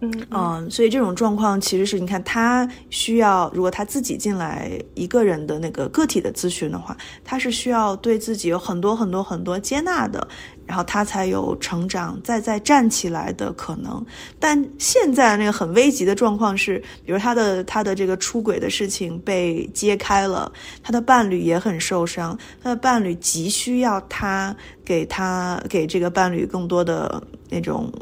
嗯嗯，所以这种状况其实是你看他需要，如果他自己进来一个人的那个个体的咨询的话，他是需要对自己有很多很多很多接纳的。然后他才有成长，再再站起来的可能。但现在那个很危急的状况是，比如他的他的这个出轨的事情被揭开了，他的伴侣也很受伤，他的伴侣急需要他给他给这个伴侣更多的那种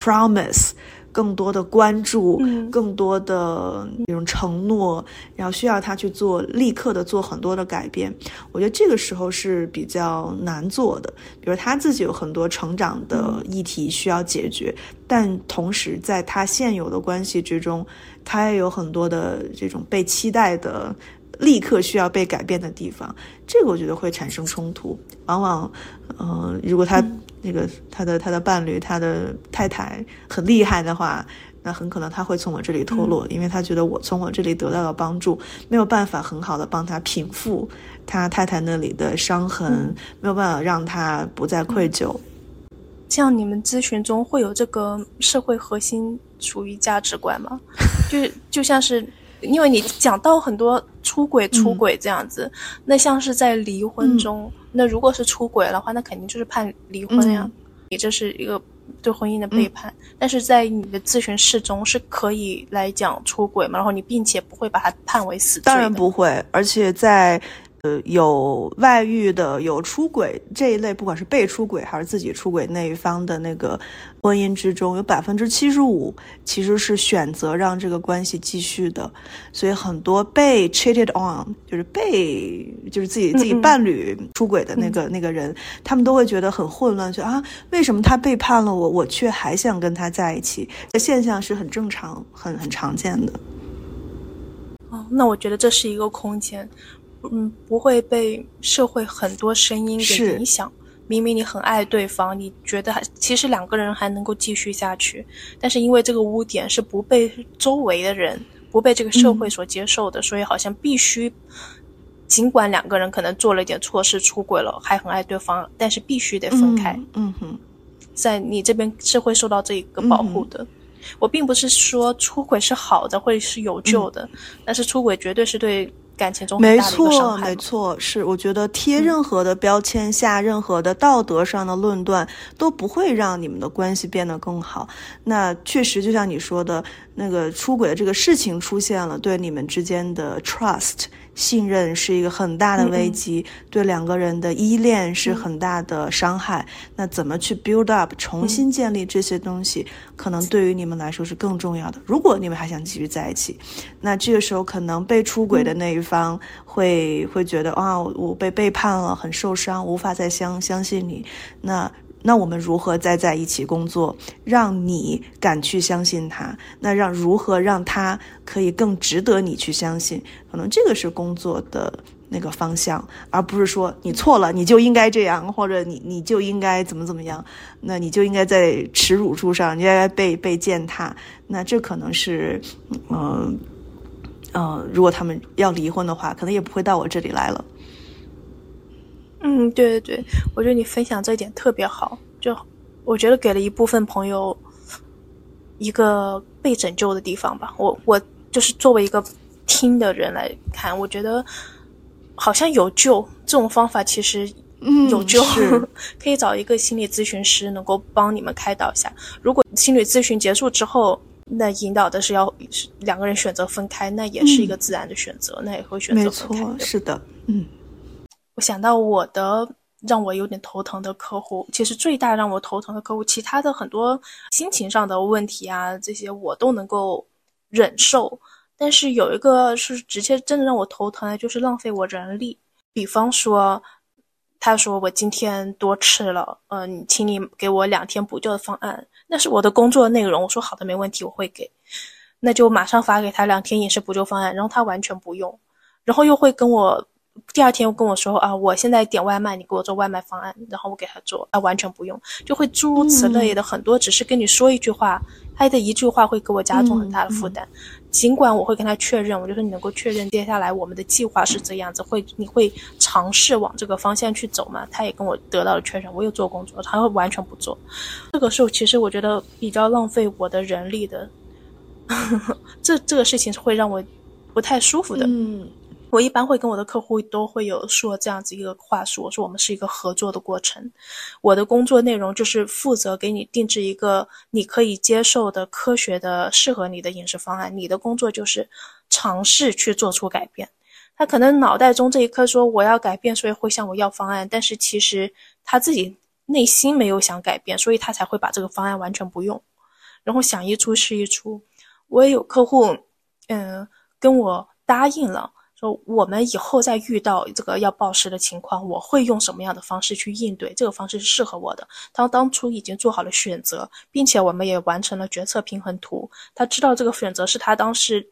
promise。更多的关注，更多的那种承诺，然后需要他去做，立刻的做很多的改变。我觉得这个时候是比较难做的。比如他自己有很多成长的议题需要解决，但同时在他现有的关系之中，他也有很多的这种被期待的、立刻需要被改变的地方。这个我觉得会产生冲突。往往，嗯，如果他。那个他的他的伴侣他的太太很厉害的话，那很可能他会从我这里脱落，因为他觉得我从我这里得到了帮助，没有办法很好的帮他平复他太太那里的伤痕，没有办法让他不再愧疚。像你们咨询中会有这个社会核心属于价值观吗？就就像是因为你讲到很多出轨出轨这样子，那像是在离婚中。那如果是出轨的话，那肯定就是判离婚呀。你这是一个对婚姻的背叛。但是在你的咨询室中是可以来讲出轨嘛？然后你并且不会把它判为死罪。当然不会，而且在。呃，有外遇的，有出轨这一类，不管是被出轨还是自己出轨那一方的那个婚姻之中，有百分之七十五其实是选择让这个关系继续的。所以很多被 cheated on，就是被就是自己自己伴侣出轨的那个那个人，他们都会觉得很混乱，就啊，为什么他背叛了我，我却还想跟他在一起？这现象是很正常、很很常见的。哦，那我觉得这是一个空间。嗯，不会被社会很多声音给影响。明明你很爱对方，你觉得还其实两个人还能够继续下去，但是因为这个污点是不被周围的人、不被这个社会所接受的，所以好像必须，尽管两个人可能做了一点错事、出轨了，还很爱对方，但是必须得分开。嗯哼，在你这边是会受到这一个保护的。我并不是说出轨是好的，会是有救的，但是出轨绝对是对。感情中没错，没错，是我觉得贴任何的标签、下任何的道德上的论断都不会让你们的关系变得更好。那确实，就像你说的，那个出轨的这个事情出现了，对你们之间的 trust。信任是一个很大的危机，对两个人的依恋是很大的伤害。那怎么去 build up，重新建立这些东西，可能对于你们来说是更重要的。如果你们还想继续在一起，那这个时候可能被出轨的那一方会会觉得啊，我被背叛了，很受伤，无法再相相信你。那。那我们如何再在一起工作，让你敢去相信他？那让如何让他可以更值得你去相信？可能这个是工作的那个方向，而不是说你错了你就应该这样，或者你你就应该怎么怎么样，那你就应该在耻辱柱上，应该被被践踏。那这可能是，嗯嗯，如果他们要离婚的话，可能也不会到我这里来了。嗯，对对对，我觉得你分享这一点特别好，就我觉得给了一部分朋友一个被拯救的地方吧。我我就是作为一个听的人来看，我觉得好像有救这种方法，其实有救，<laughs> 可以找一个心理咨询师能够帮你们开导一下。如果心理咨询结束之后，那引导的是要两个人选择分开，那也是一个自然的选择，那也会选择分开。是的，嗯。我想到我的让我有点头疼的客户，其实最大让我头疼的客户，其他的很多心情上的问题啊，这些我都能够忍受。但是有一个是直接真的让我头疼的，就是浪费我人力。比方说，他说我今天多吃了，嗯，请你给我两天补救的方案，那是我的工作内容。我说好的，没问题，我会给。那就马上发给他两天饮食补救方案，然后他完全不用，然后又会跟我。第二天又跟我说啊，我现在点外卖，你给我做外卖方案，然后我给他做，他，完全不用，就会诸如此类的很多，只是跟你说一句话，他的一句话会给我加重很大的负担。尽管我会跟他确认，我就说你能够确认接下来我们的计划是这样子，会你会尝试往这个方向去走吗？他也跟我得到了确认，我有做工作，他会完全不做。这个时候其实我觉得比较浪费我的人力的，<laughs> 这这个事情是会让我不太舒服的。嗯。我一般会跟我的客户都会有说这样子一个话术，我说我们是一个合作的过程，我的工作内容就是负责给你定制一个你可以接受的科学的适合你的饮食方案，你的工作就是尝试去做出改变。他可能脑袋中这一刻说我要改变，所以会向我要方案，但是其实他自己内心没有想改变，所以他才会把这个方案完全不用，然后想一出是一出。我也有客户，嗯，跟我答应了。说我们以后再遇到这个要暴食的情况，我会用什么样的方式去应对？这个方式是适合我的。他当初已经做好了选择，并且我们也完成了决策平衡图。他知道这个选择是他当时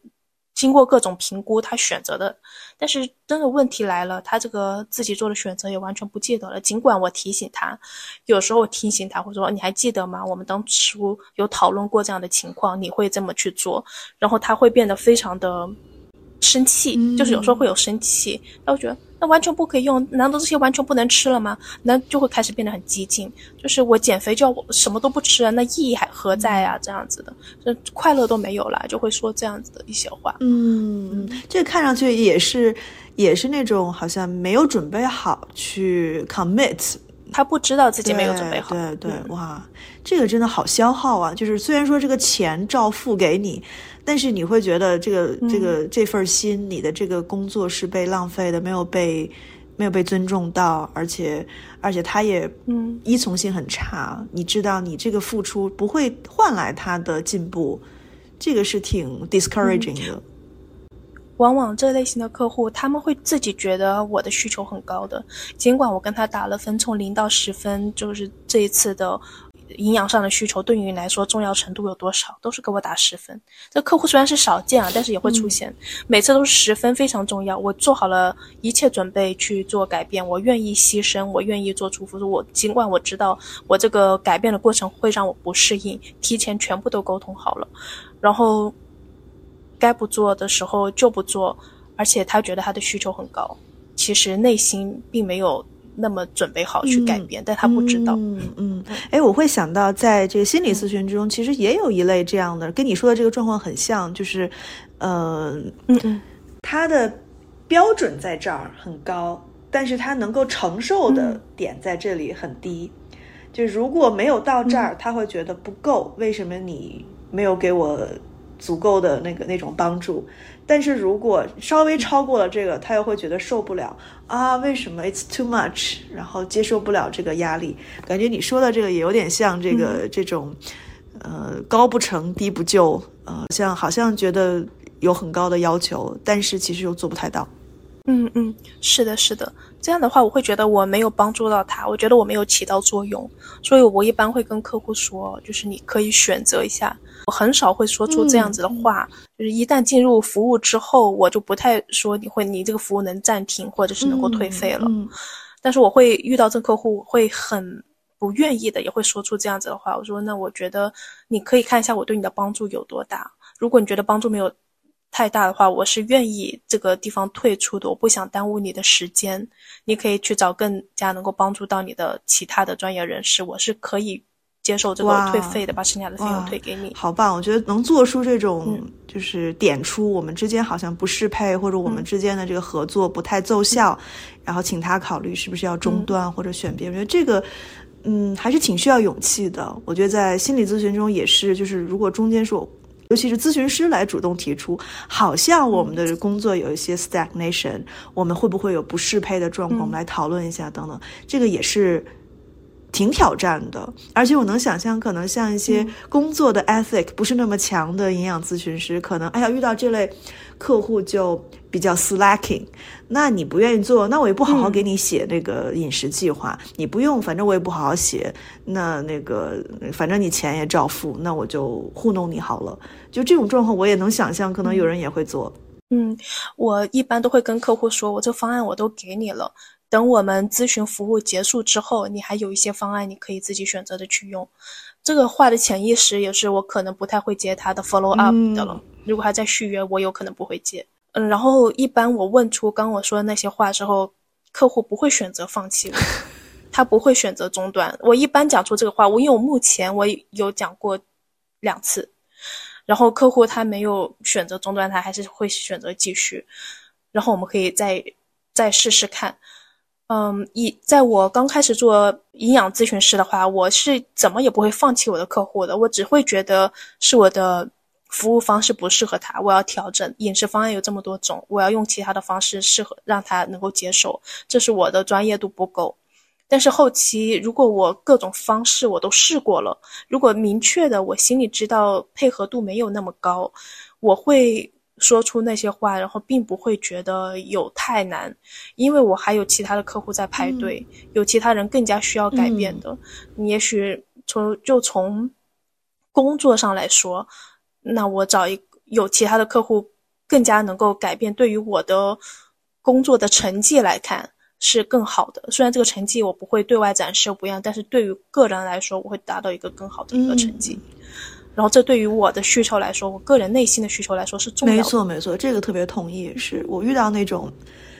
经过各种评估他选择的。但是真的问题来了，他这个自己做的选择也完全不记得了。尽管我提醒他，有时候我提醒他，或者说你还记得吗？我们当初有讨论过这样的情况，你会这么去做？然后他会变得非常的。生气就是有时候会有生气，那我觉得那完全不可以用，难道这些完全不能吃了吗？那就会开始变得很激进，就是我减肥就要什么都不吃了，那意义还何在啊？这样子的，这快乐都没有了，就会说这样子的一些话。嗯，这看上去也是也是那种好像没有准备好去 commit，他不知道自己没有准备好。对对，哇，这个真的好消耗啊！就是虽然说这个钱照付给你。但是你会觉得这个这个这份心，你的这个工作是被浪费的，没有被没有被尊重到，而且而且他也嗯依从性很差。你知道，你这个付出不会换来他的进步，这个是挺 discouraging 的。往往这类型的客户，他们会自己觉得我的需求很高的，尽管我跟他打了分，从零到十分，就是这一次的。营养上的需求对于你来说重要程度有多少？都是给我打十分。这客户虽然是少见啊，但是也会出现，每次都是十分，非常重要。我做好了一切准备去做改变，我愿意牺牲，我愿意做出付出。我尽管我知道我这个改变的过程会让我不适应，提前全部都沟通好了，然后该不做的时候就不做，而且他觉得他的需求很高，其实内心并没有。那么准备好去改变，但他不知道。嗯嗯，哎，我会想到，在这个心理咨询之中，其实也有一类这样的，跟你说的这个状况很像，就是，嗯，他的标准在这儿很高，但是他能够承受的点在这里很低。就如果没有到这儿，他会觉得不够。为什么你没有给我足够的那个那种帮助？但是如果稍微超过了这个，他又会觉得受不了啊！为什么 it's too much？然后接受不了这个压力。感觉你说的这个也有点像这个这种，呃，高不成低不就，呃，像好像觉得有很高的要求，但是其实又做不太到。嗯嗯，是的，是的，这样的话我会觉得我没有帮助到他，我觉得我没有起到作用，所以我一般会跟客户说，就是你可以选择一下，我很少会说出这样子的话，就是一旦进入服务之后，我就不太说你会，你这个服务能暂停或者是能够退费了，但是我会遇到这客户会很不愿意的，也会说出这样子的话，我说那我觉得你可以看一下我对你的帮助有多大，如果你觉得帮助没有。太大的话，我是愿意这个地方退出的。我不想耽误你的时间，你可以去找更加能够帮助到你的其他的专业人士。我是可以接受这个退费的，把剩下的费用退给你。好棒！我觉得能做出这种，就是点出我们之间好像不适配，或者我们之间的这个合作不太奏效，然后请他考虑是不是要中断或者选别人。我觉得这个，嗯，还是挺需要勇气的。我觉得在心理咨询中也是，就是如果中间说。尤其是咨询师来主动提出，好像我们的工作有一些 stagnation，我们会不会有不适配的状况？我们来讨论一下，等等，这个也是挺挑战的。而且我能想象，可能像一些工作的 ethic 不是那么强的营养咨询师，可能哎呀，遇到这类。客户就比较 slacking，那你不愿意做，那我也不好好给你写那个饮食计划，你不用，反正我也不好好写，那那个反正你钱也照付，那我就糊弄你好了。就这种状况，我也能想象，可能有人也会做。嗯，我一般都会跟客户说，我这方案我都给你了，等我们咨询服务结束之后，你还有一些方案，你可以自己选择的去用。这个话的潜意识也是我可能不太会接他的 follow up 的了。如果他在续约，我有可能不会接。嗯，然后一般我问出刚我说的那些话之后，客户不会选择放弃，他不会选择中断。我一般讲出这个话，我因为我目前我有讲过两次，然后客户他没有选择中断，他还是会选择继续。然后我们可以再再试试看。嗯，以在我刚开始做营养咨询师的话，我是怎么也不会放弃我的客户的。我只会觉得是我的服务方式不适合他，我要调整。饮食方案有这么多种，我要用其他的方式适合让他能够接受。这是我的专业度不够。但是后期如果我各种方式我都试过了，如果明确的我心里知道配合度没有那么高，我会。说出那些话，然后并不会觉得有太难，因为我还有其他的客户在排队，有其他人更加需要改变的。你也许从就从工作上来说，那我找一有其他的客户更加能够改变，对于我的工作的成绩来看是更好的。虽然这个成绩我不会对外展示不一样，但是对于个人来说，我会达到一个更好的一个成绩。然后，这对于我的需求来说，我个人内心的需求来说是重要的。没错，没错，这个特别同意。是我遇到那种，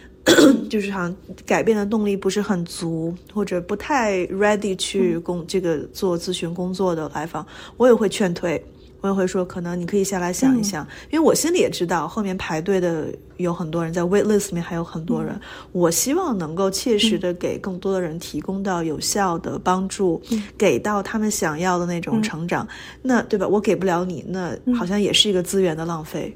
<coughs> 就是好像改变的动力不是很足，或者不太 ready 去工这个做咨询工作的来访，我也会劝退。我也会说，可能你可以下来想一想，因为我心里也知道，后面排队的有很多人，在 wait list 里面还有很多人。我希望能够切实的给更多的人提供到有效的帮助，给到他们想要的那种成长。那对吧？我给不了你，那好像也是一个资源的浪费。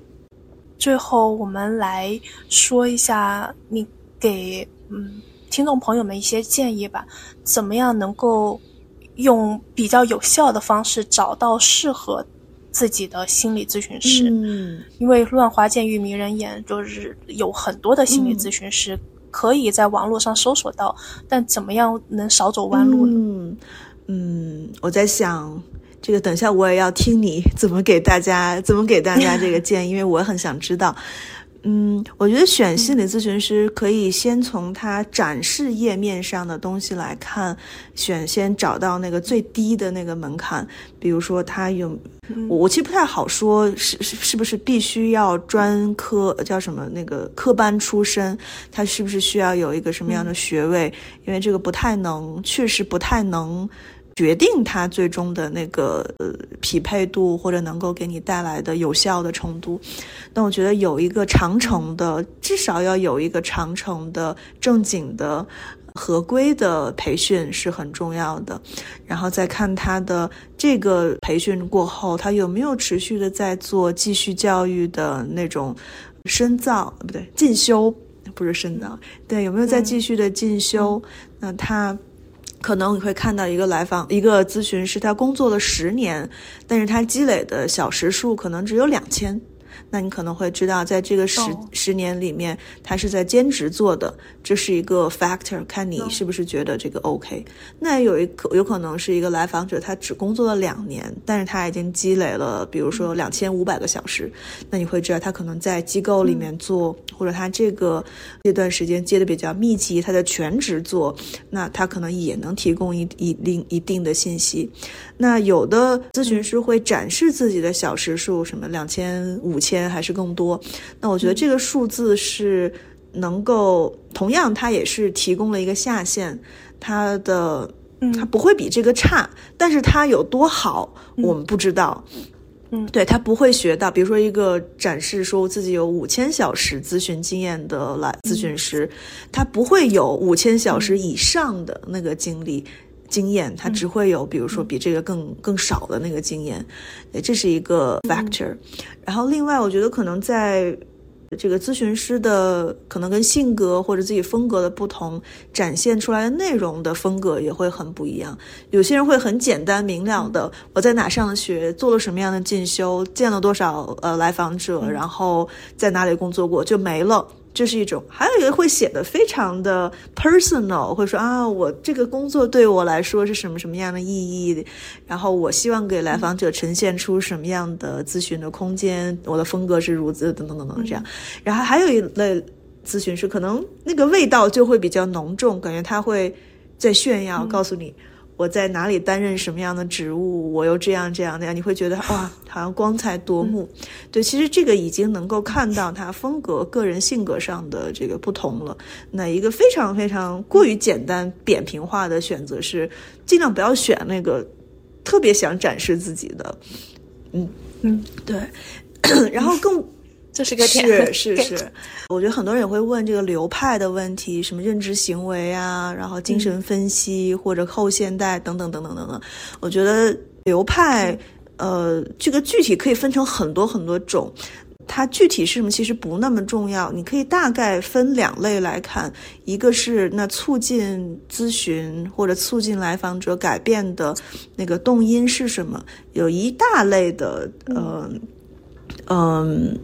最后，我们来说一下，你给嗯听众朋友们一些建议吧，怎么样能够用比较有效的方式找到适合。自己的心理咨询师，嗯，因为乱花渐欲迷人眼，就是有很多的心理咨询师可以在网络上搜索到，但怎么样能少走弯路呢？嗯，我在想，这个等下我也要听你怎么给大家怎么给大家这个建议，因为我很想知道。嗯，我觉得选心理咨询师可以先从他展示页面上的东西来看，选先找到那个最低的那个门槛。比如说他有，我其实不太好说是是是不是必须要专科叫什么那个科班出身，他是不是需要有一个什么样的学位？因为这个不太能，确实不太能。决定他最终的那个呃匹配度或者能够给你带来的有效的程度。但我觉得有一个长程的，至少要有一个长程的正经的。合规的培训是很重要的，然后再看他的这个培训过后，他有没有持续的在做继续教育的那种深造，不对，进修不是深造，对，有没有在继续的进修？那他可能你会看到一个来访一个咨询师，他工作了十年，但是他积累的小时数可能只有两千。那你可能会知道，在这个十十年里面，他是在兼职做的，这是一个 factor，看你是不是觉得这个 OK。那有一可有可能是一个来访者，他只工作了两年，但是他已经积累了，比如说两千五百个小时。那你会知道，他可能在机构里面做，或者他这个这段时间接的比较密集，他在全职做，那他可能也能提供一一定一定的信息。那有的咨询师会展示自己的小时数，什么两千、五千。还是更多，那我觉得这个数字是能够同样，它也是提供了一个下限，它的它不会比这个差，但是它有多好，我们不知道。嗯，对他不会学到，比如说一个展示说自己有五千小时咨询经验的来咨询师，他不会有五千小时以上的那个经历。经验，他只会有，比如说比这个更更少的那个经验，这是一个 factor。然后另外，我觉得可能在这个咨询师的可能跟性格或者自己风格的不同，展现出来的内容的风格也会很不一样。有些人会很简单明了的，我在哪上的学，做了什么样的进修，见了多少呃来访者，然后在哪里工作过，就没了。这是一种，还有一个会写的非常的 personal，会说啊，我这个工作对我来说是什么什么样的意义，然后我希望给来访者呈现出什么样的咨询的空间，我的风格是如此等等等等这样。然后还有一类咨询师，可能那个味道就会比较浓重，感觉他会在炫耀，告诉你。我在哪里担任什么样的职务？我又这样这样那样，你会觉得哇，好像光彩夺目。对，其实这个已经能够看到他风格、个人性格上的这个不同了。那一个非常非常过于简单、扁平化的选择是，尽量不要选那个特别想展示自己的。嗯嗯，对。然后更。这是个是是是，我觉得很多人也会问这个流派的问题，什么认知行为啊，然后精神分析或者后现代等等等等等等。我觉得流派，呃，这个具体可以分成很多很多种，它具体是什么其实不那么重要。你可以大概分两类来看，一个是那促进咨询或者促进来访者改变的那个动因是什么，有一大类的，呃，嗯。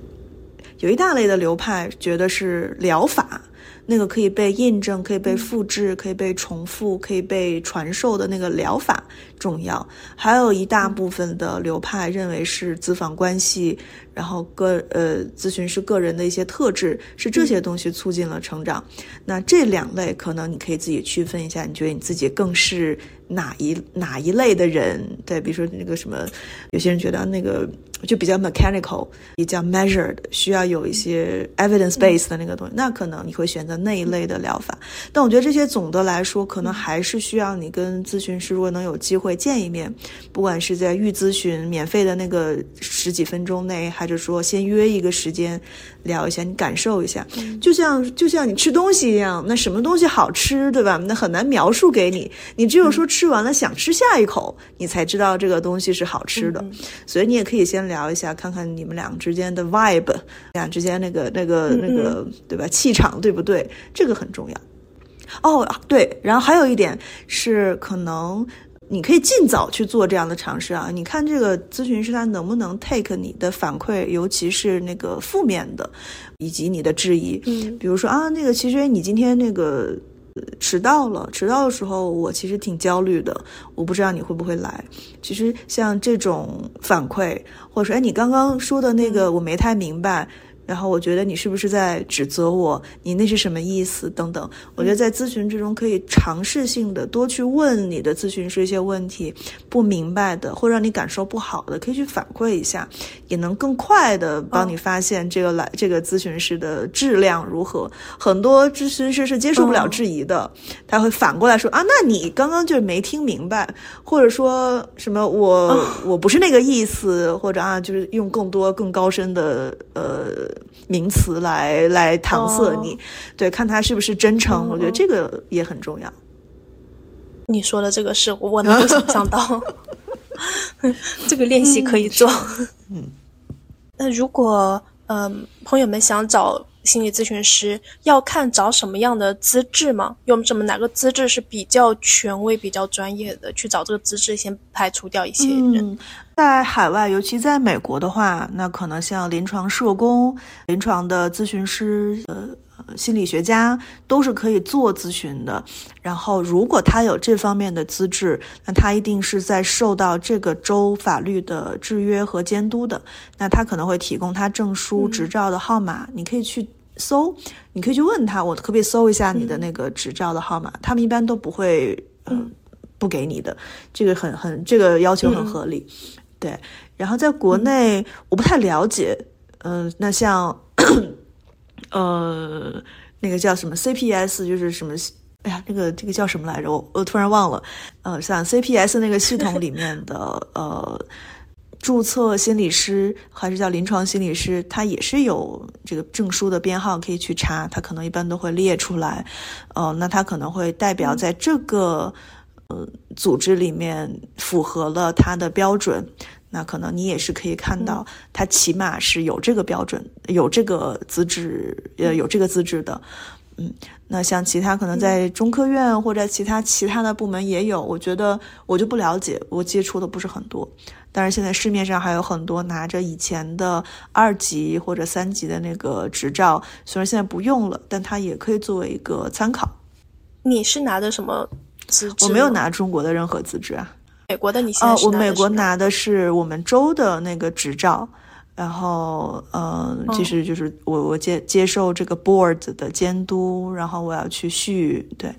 有一大类的流派觉得是疗法，那个可以被印证、可以被复制、可以被重复、可以被传授的那个疗法重要；还有一大部分的流派认为是咨访关系，然后个呃咨询师个人的一些特质是这些东西促进了成长。那这两类可能你可以自己区分一下，你觉得你自己更是哪一哪一类的人？对，比如说那个什么，有些人觉得那个。就比较 mechanical，比较 measured，需要有一些 evidence base 的那个东西，那可能你会选择那一类的疗法。但我觉得这些总的来说，可能还是需要你跟咨询师如果能有机会见一面，不管是在预咨询免费的那个十几分钟内，还是说先约一个时间聊一下，你感受一下，就像就像你吃东西一样，那什么东西好吃，对吧？那很难描述给你，你只有说吃完了想吃下一口，你才知道这个东西是好吃的。所以你也可以先聊。一下，看看你们俩之间的 vibe，俩之间那个、那个、那个，对吧？气场对不对？这个很重要。哦，对，然后还有一点是，可能你可以尽早去做这样的尝试啊。你看这个咨询师他能不能 take 你的反馈，尤其是那个负面的，以及你的质疑。嗯，比如说啊，那个其实你今天那个。迟到了，迟到的时候我其实挺焦虑的，我不知道你会不会来。其实像这种反馈，或者说哎，你刚刚说的那个我没太明白，然后我觉得你是不是在指责我？你那是什么意思？等等。我觉得在咨询之中可以尝试性的多去问你的咨询师一些问题，不明白的或让你感受不好的，可以去反馈一下，也能更快的帮你发现这个来这个咨询师的质量如何。很多咨询师是接受不了质疑的，他会反过来说啊，那你刚刚就是没听明白，或者说什么我我不是那个意思，或者啊就是用更多更高深的呃。名词来来搪塞你，对，看他是不是真诚，我觉得这个也很重要。你说的这个是我能够想象到，<laughs> 这个练习可以做。嗯，那如果嗯朋友们想找心理咨询师，要看找什么样的资质吗？用什么哪个资质是比较权威、比较专业的？去找这个资质，先排除掉一些人。在海外，尤其在美国的话，那可能像临床社工、临床的咨询师、呃，心理学家都是可以做咨询的。然后，如果他有这方面的资质，那他一定是在受到这个州法律的制约和监督的。那他可能会提供他证书、执照的号码，你可以去搜，你可以去问他，我可不可以搜一下你的那个执照的号码？他们一般都不会，嗯，不给你的。这个很很，这个要求很合理。对，然后在国内我不太了解，嗯，那像，呃，那个叫什么 CPS，就是什么，哎呀，那个这个叫什么来着？我我突然忘了，呃，像 CPS 那个系统里面的呃，注册心理师还是叫临床心理师，他也是有这个证书的编号可以去查，他可能一般都会列出来，呃，那他可能会代表在这个呃组织里面符合了他的标准。那可能你也是可以看到，他起码是有这个标准、有这个资质、呃，有这个资质的。嗯，那像其他可能在中科院或者其他其他的部门也有，我觉得我就不了解，我接触的不是很多。但是现在市面上还有很多拿着以前的二级或者三级的那个执照，虽然现在不用了，但它也可以作为一个参考。你是拿的什么资质？我没有拿中国的任何资质啊。美国的你现在我美国拿的是我们州的那个执照，然后呃，其实就是我我接接受这个 board 的监督，然后我要去续对，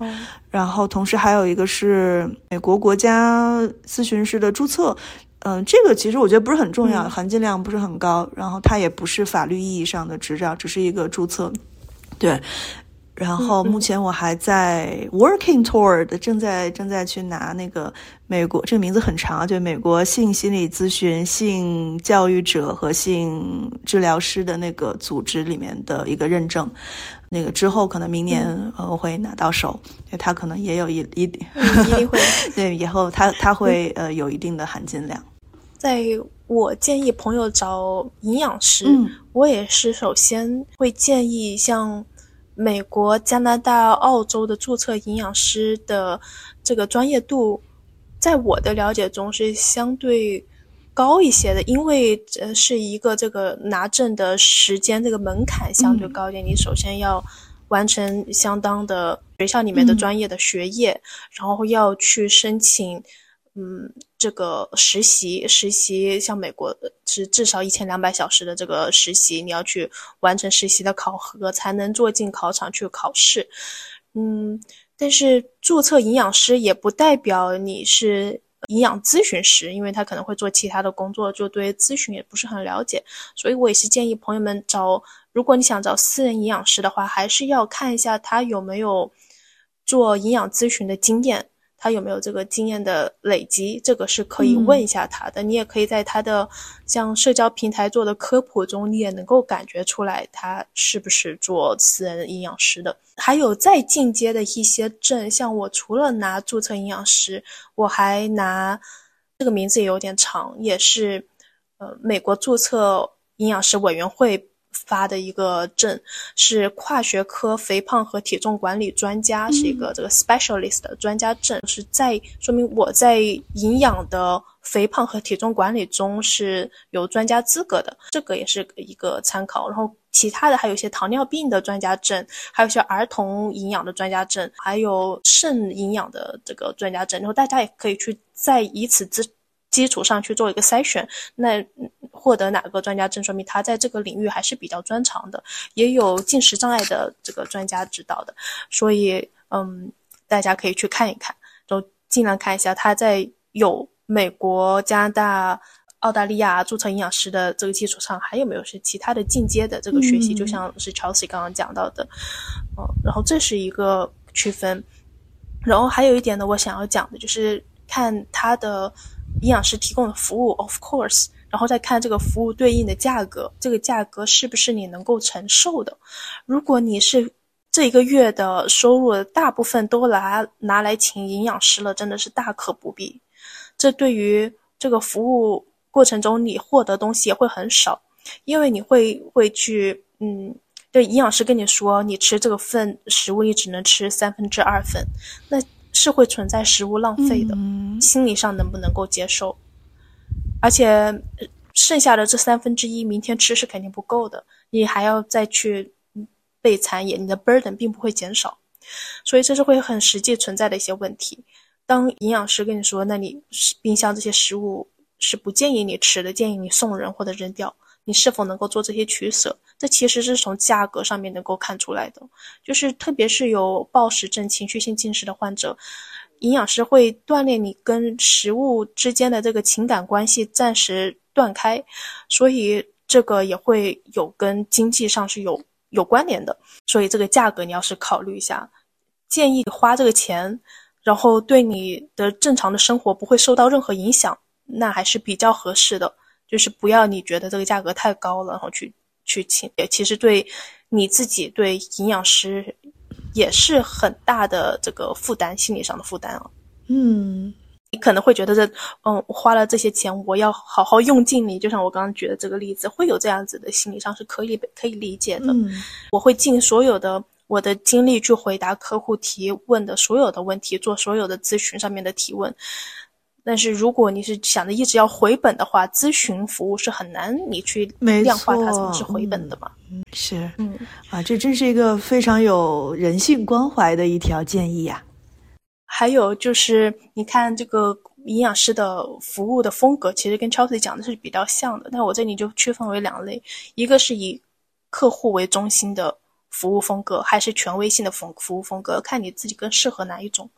然后同时还有一个是美国国家咨询师的注册，嗯，这个其实我觉得不是很重要，含金量不是很高，然后它也不是法律意义上的执照，只是一个注册，对。然后目前我还在 working toward，正在正在去拿那个美国这个名字很长啊，就美国性心理咨询、性教育者和性治疗师的那个组织里面的一个认证。那个之后可能明年呃我会拿到手，他可能也有一一点，一定会 <laughs> 对以后他他会呃有一定的含金量。在我建议朋友找营养师，我也是首先会建议像。美国、加拿大、澳洲的注册营养师的这个专业度，在我的了解中是相对高一些的，因为呃是一个这个拿证的时间这个门槛相对高一点，你首先要完成相当的学校里面的专业的学业，然后要去申请。嗯，这个实习实习像美国是至少一千两百小时的这个实习，你要去完成实习的考核，才能坐进考场去考试。嗯，但是注册营养师也不代表你是营养咨询师，因为他可能会做其他的工作，就对咨询也不是很了解。所以我也是建议朋友们找，如果你想找私人营养师的话，还是要看一下他有没有做营养咨询的经验。他有没有这个经验的累积？这个是可以问一下他的。你也可以在他的像社交平台做的科普中，你也能够感觉出来他是不是做私人营养师的。还有再进阶的一些证，像我除了拿注册营养师，我还拿这个名字也有点长，也是呃美国注册营养师委员会。发的一个证是跨学科肥胖和体重管理专家，是一个这个 specialist 的专家证，是在说明我在营养的肥胖和体重管理中是有专家资格的，这个也是一个参考。然后其他的还有一些糖尿病的专家证，还有一些儿童营养的专家证，还有肾营养的这个专家证。然后大家也可以去在以此之基础上去做一个筛选。那。获得哪个专家证，说明他在这个领域还是比较专长的，也有进食障碍的这个专家指导的，所以嗯，大家可以去看一看，就尽量看一下他在有美国、加拿大。澳大利亚注册营养师的这个基础上，还有没有是其他的进阶的这个学习？就像是 Chelsea 刚刚讲到的，嗯，然后这是一个区分。然后还有一点呢，我想要讲的就是看他的营养师提供的服务，of course，然后再看这个服务对应的价格，这个价格是不是你能够承受的？如果你是这一个月的收入大部分都拿拿来请营养师了，真的是大可不必。这对于这个服务。过程中你获得东西也会很少，因为你会会去，嗯，对营养师跟你说，你吃这个份食物，你只能吃三分之二份，那是会存在食物浪费的，心理上能不能够接受？而且剩下的这三分之一，明天吃是肯定不够的，你还要再去备餐，也你的 burden 并不会减少，所以这是会很实际存在的一些问题。当营养师跟你说，那你冰箱这些食物。是不建议你吃的，建议你送人或者扔掉。你是否能够做这些取舍？这其实是从价格上面能够看出来的。就是特别是有暴食症、情绪性进食的患者，营养师会锻炼你跟食物之间的这个情感关系暂时断开，所以这个也会有跟经济上是有有关联的。所以这个价格你要是考虑一下，建议花这个钱，然后对你的正常的生活不会受到任何影响。那还是比较合适的，就是不要你觉得这个价格太高了，然后去去请，也其实对你自己对营养师也是很大的这个负担，心理上的负担啊。嗯，你可能会觉得这，嗯，花了这些钱，我要好好用尽你，就像我刚刚举的这个例子，会有这样子的心理上是可以可以理解的。嗯，我会尽所有的我的精力去回答客户提问的所有的问题，做所有的咨询上面的提问。但是如果你是想着一直要回本的话，咨询服务是很难你去量化它怎么是回本的嘛？嗯，是，嗯，啊，这真是一个非常有人性关怀的一条建议呀。还有就是，你看这个营养师的服务的风格，其实跟 Chelsea 讲的是比较像的。那我这里就区分为两类，一个是以客户为中心的服务风格，还是权威性的服服务风格，看你自己更适合哪一种。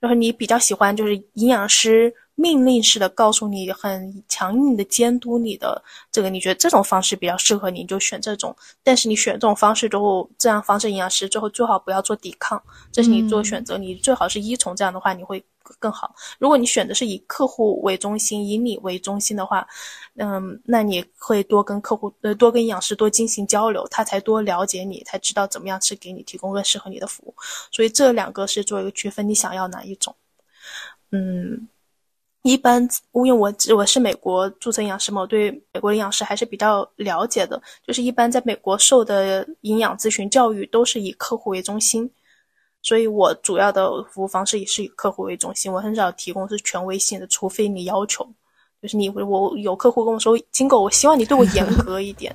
然后你比较喜欢就是营养师命令式的告诉你，很强硬的监督你的这个，你觉得这种方式比较适合你，就选这种。但是你选这种方式之后，这样方式营养师之后最好不要做抵抗，这是你做选择，你最好是依从这样的话，你会。更好。如果你选的是以客户为中心、以你为中心的话，嗯，那你会多跟客户、呃，多跟营养师多进行交流，他才多了解你，才知道怎么样去给你提供更适合你的服务。所以这两个是做一个区分，你想要哪一种？嗯，一般因为我我是美国注册营养师嘛，我对美国的营养师还是比较了解的。就是一般在美国受的营养咨询教育都是以客户为中心。所以我主要的服务方式也是以客户为中心，我很少提供是权威性的，除非你要求，就是你我有客户跟我说，金狗，我希望你对我严格一点，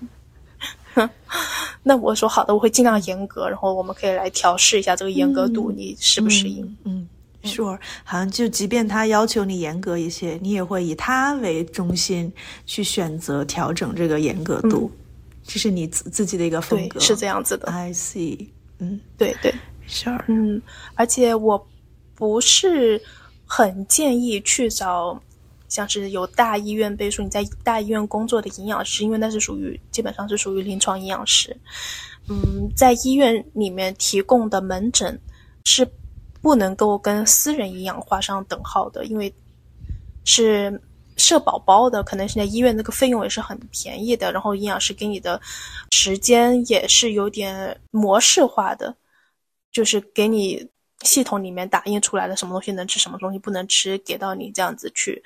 <laughs> 那我说好的，我会尽量严格，然后我们可以来调试一下这个严格度，你适不适应？嗯，sure，好像就即便他要求你严格一些，你也会以他为中心去选择调整这个严格度，这是你自自己的一个风格，是这样子的。I see，嗯，对对。嗯，而且我不是很建议去找像是有大医院背书、你在大医院工作的营养师，因为那是属于基本上是属于临床营养师。嗯，在医院里面提供的门诊是不能够跟私人营养画上等号的，因为是社保包的，可能现在医院那个费用也是很便宜的，然后营养师给你的时间也是有点模式化的。就是给你系统里面打印出来的什么东西能吃，什么东西不能吃，给到你这样子去。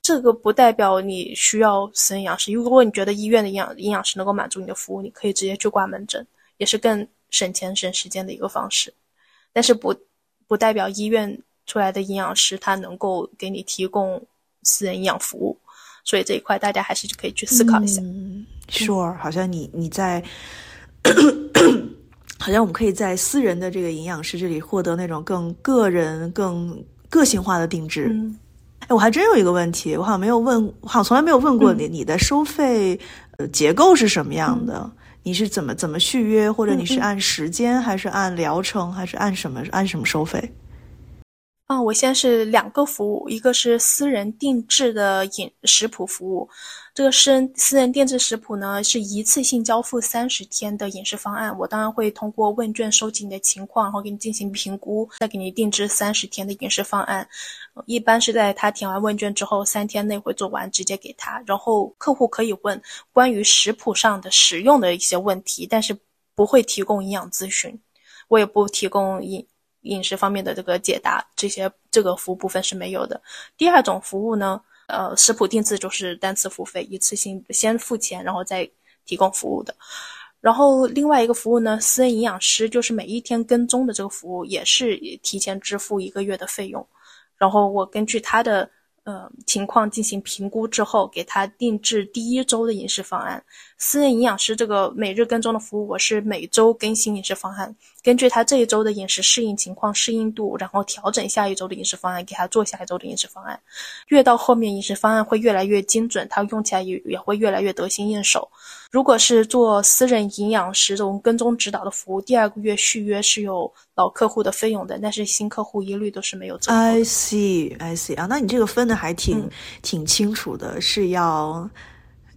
这个不代表你需要私人营养师。如果你觉得医院的营养营养师能够满足你的服务，你可以直接去挂门诊，也是更省钱省时间的一个方式。但是不不代表医院出来的营养师他能够给你提供私人营养服务。所以这一块大家还是可以去思考一下。Sure，好像你你在。好像我们可以在私人的这个营养师这里获得那种更个人、更个性化的定制。哎我还真有一个问题，我好像没有问，我 <laughs> 好像从来没有问过你，你的收费呃结构是什么样的？你是怎么怎么续约，或者你是按时间，还是按疗程，还是按什么按什么收费？啊，我现在是两个服务，一个是私人定制的饮食谱服务。这个私人私人定制食谱呢，是一次性交付三十天的饮食方案。我当然会通过问卷收集你的情况，然后给你进行评估，再给你定制三十天的饮食方案。一般是在他填完问卷之后三天内会做完，直接给他。然后客户可以问关于食谱上的食用的一些问题，但是不会提供营养咨询，我也不提供饮。饮食方面的这个解答，这些这个服务部分是没有的。第二种服务呢，呃，食谱定制就是单次付费，一次性先付钱，然后再提供服务的。然后另外一个服务呢，私人营养师就是每一天跟踪的这个服务，也是提前支付一个月的费用，然后我根据他的。呃，情况进行评估之后，给他定制第一周的饮食方案。私人营养师这个每日跟踪的服务，我是每周更新饮食方案，根据他这一周的饮食适应情况、适应度，然后调整下一周的饮食方案，给他做下一周的饮食方案。越到后面，饮食方案会越来越精准，他用起来也也会越来越得心应手。如果是做私人营养师这种跟踪指导的服务，第二个月续约是有老客户的费用的，但是新客户一律都是没有折扣。I see, I see 啊，那你这个分的还挺挺清楚的，是要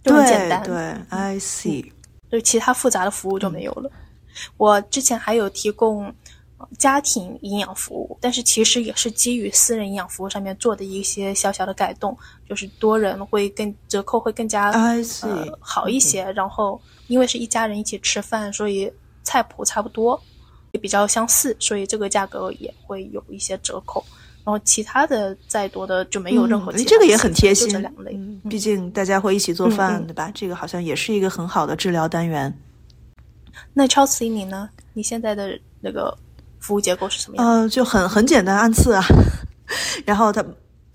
对简单对，I see，对其他复杂的服务就没有了。我之前还有提供。家庭营养服务，但是其实也是基于私人营养服务上面做的一些小小的改动，就是多人会更折扣会更加呃好一些。然后因为是一家人一起吃饭，所以菜谱差不多，也比较相似，所以这个价格也会有一些折扣。然后其他的再多的就没有任何。这个也很贴心，这两类。毕竟大家会一起做饭，对吧？这个好像也是一个很好的治疗单元。那 Chelsea 你呢？你现在的那个？服务结构是什么样？呃，就很很简单，按次啊。<laughs> 然后他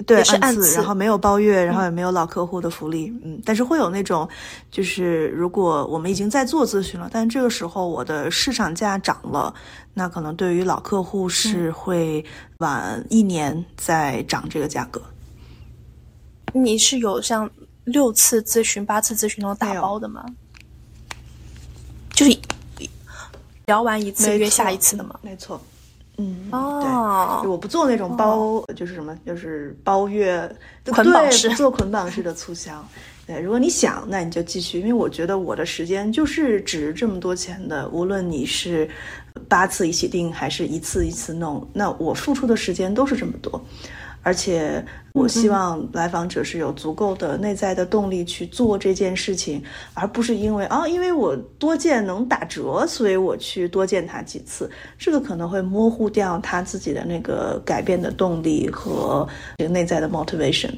对按次，然后没有包月，然后也没有老客户的福利。嗯，但是会有那种，就是如果我们已经在做咨询了，但这个时候我的市场价涨了，那可能对于老客户是会晚一年再涨这个价格。你是有像六次咨询、八次咨询那种打包的吗？就是。聊完一次约下一次的吗？没错，嗯，哦，对，我不做那种包，就是什么，就是包月捆绑式，不做捆绑式的促销。对，如果你想，那你就继续，因为我觉得我的时间就是值这么多钱的，无论你是八次一起订还是一次一次弄，那我付出的时间都是这么多。而且我希望来访者是有足够的内在的动力去做这件事情，而不是因为啊，因为我多见能打折，所以我去多见他几次。这个可能会模糊掉他自己的那个改变的动力和这个内在的 motivation。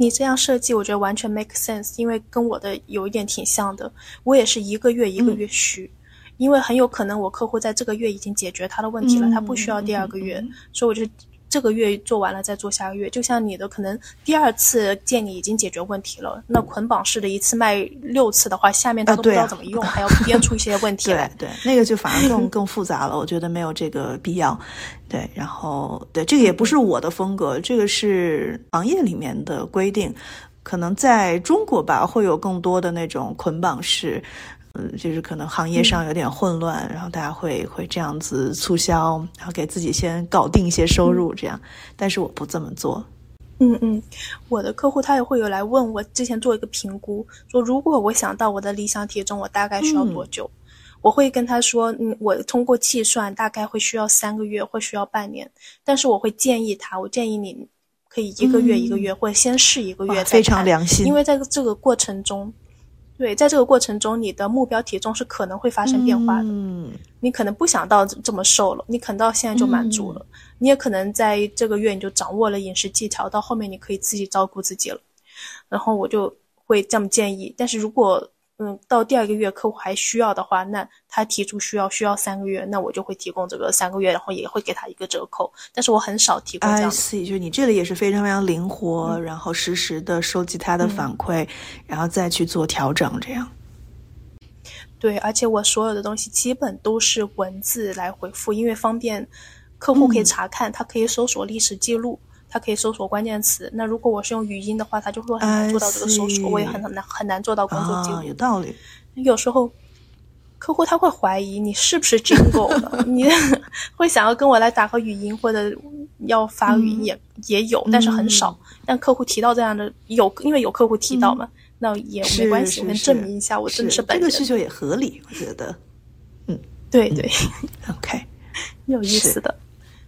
你这样设计，我觉得完全 make sense，因为跟我的有一点挺像的。我也是一个月一个月续，因为很有可能我客户在这个月已经解决他的问题了，他不需要第二个月，所以我就。这个月做完了再做下个月，就像你的可能第二次见你已经解决问题了，那捆绑式的一次卖六次的话，下面他都不知道怎么用，还要编出一些问题 <laughs> 来。对，那个就反而更更复杂了，我觉得没有这个必要。对，然后对这个也不是我的风格，这个是行业里面的规定，可能在中国吧会有更多的那种捆绑式。嗯，就是可能行业上有点混乱，然后大家会会这样子促销，然后给自己先搞定一些收入，这样。但是我不这么做。嗯嗯，我的客户他也会有来问我，之前做一个评估，说如果我想到我的理想体重，我大概需要多久？我会跟他说，嗯，我通过计算大概会需要三个月，会需要半年。但是我会建议他，我建议你可以一个月一个月，或者先试一个月，非常良心。因为在这个过程中。对，在这个过程中，你的目标体重是可能会发生变化的。嗯，你可能不想到这么瘦了，你可能到现在就满足了。你也可能在这个月你就掌握了饮食技巧，到后面你可以自己照顾自己了。然后我就会这么建议，但是如果。嗯，到第二个月客户还需要的话，那他提出需要需要三个月，那我就会提供这个三个月，然后也会给他一个折扣。但是我很少提供这样。I see，就是你这里也是非常非常灵活，然后实时的收集他的反馈，然后再去做调整，这样。对，而且我所有的东西基本都是文字来回复，因为方便客户可以查看，他可以搜索历史记录。它可以搜索关键词。那如果我是用语音的话，它就会很难做到这个搜索，我也很难很难做到工作记录。有道理。有时候客户他会怀疑你是不是 Jingle 的，<laughs> 你会想要跟我来打个语音或者要发语音也也有，但是很少。但客户提到这样的有，因为有客户提到嘛，那也没关系，我能证明一下我真的是本人。这个需求也合理，我觉得。嗯，对对，<laughs> OK，<laughs> 有意思的。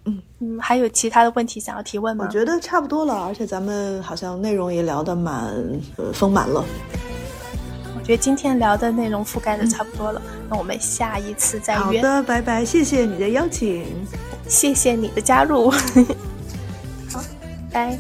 嗯嗯，还有其他的问题想要提问吗？我觉得差不多了，而且咱们好像内容也聊得蛮呃丰满了。我觉得今天聊的内容覆盖的差不多了，那我们下一次再约。好的，拜拜，谢谢你的邀请，谢谢你的加入。<laughs> 好，拜。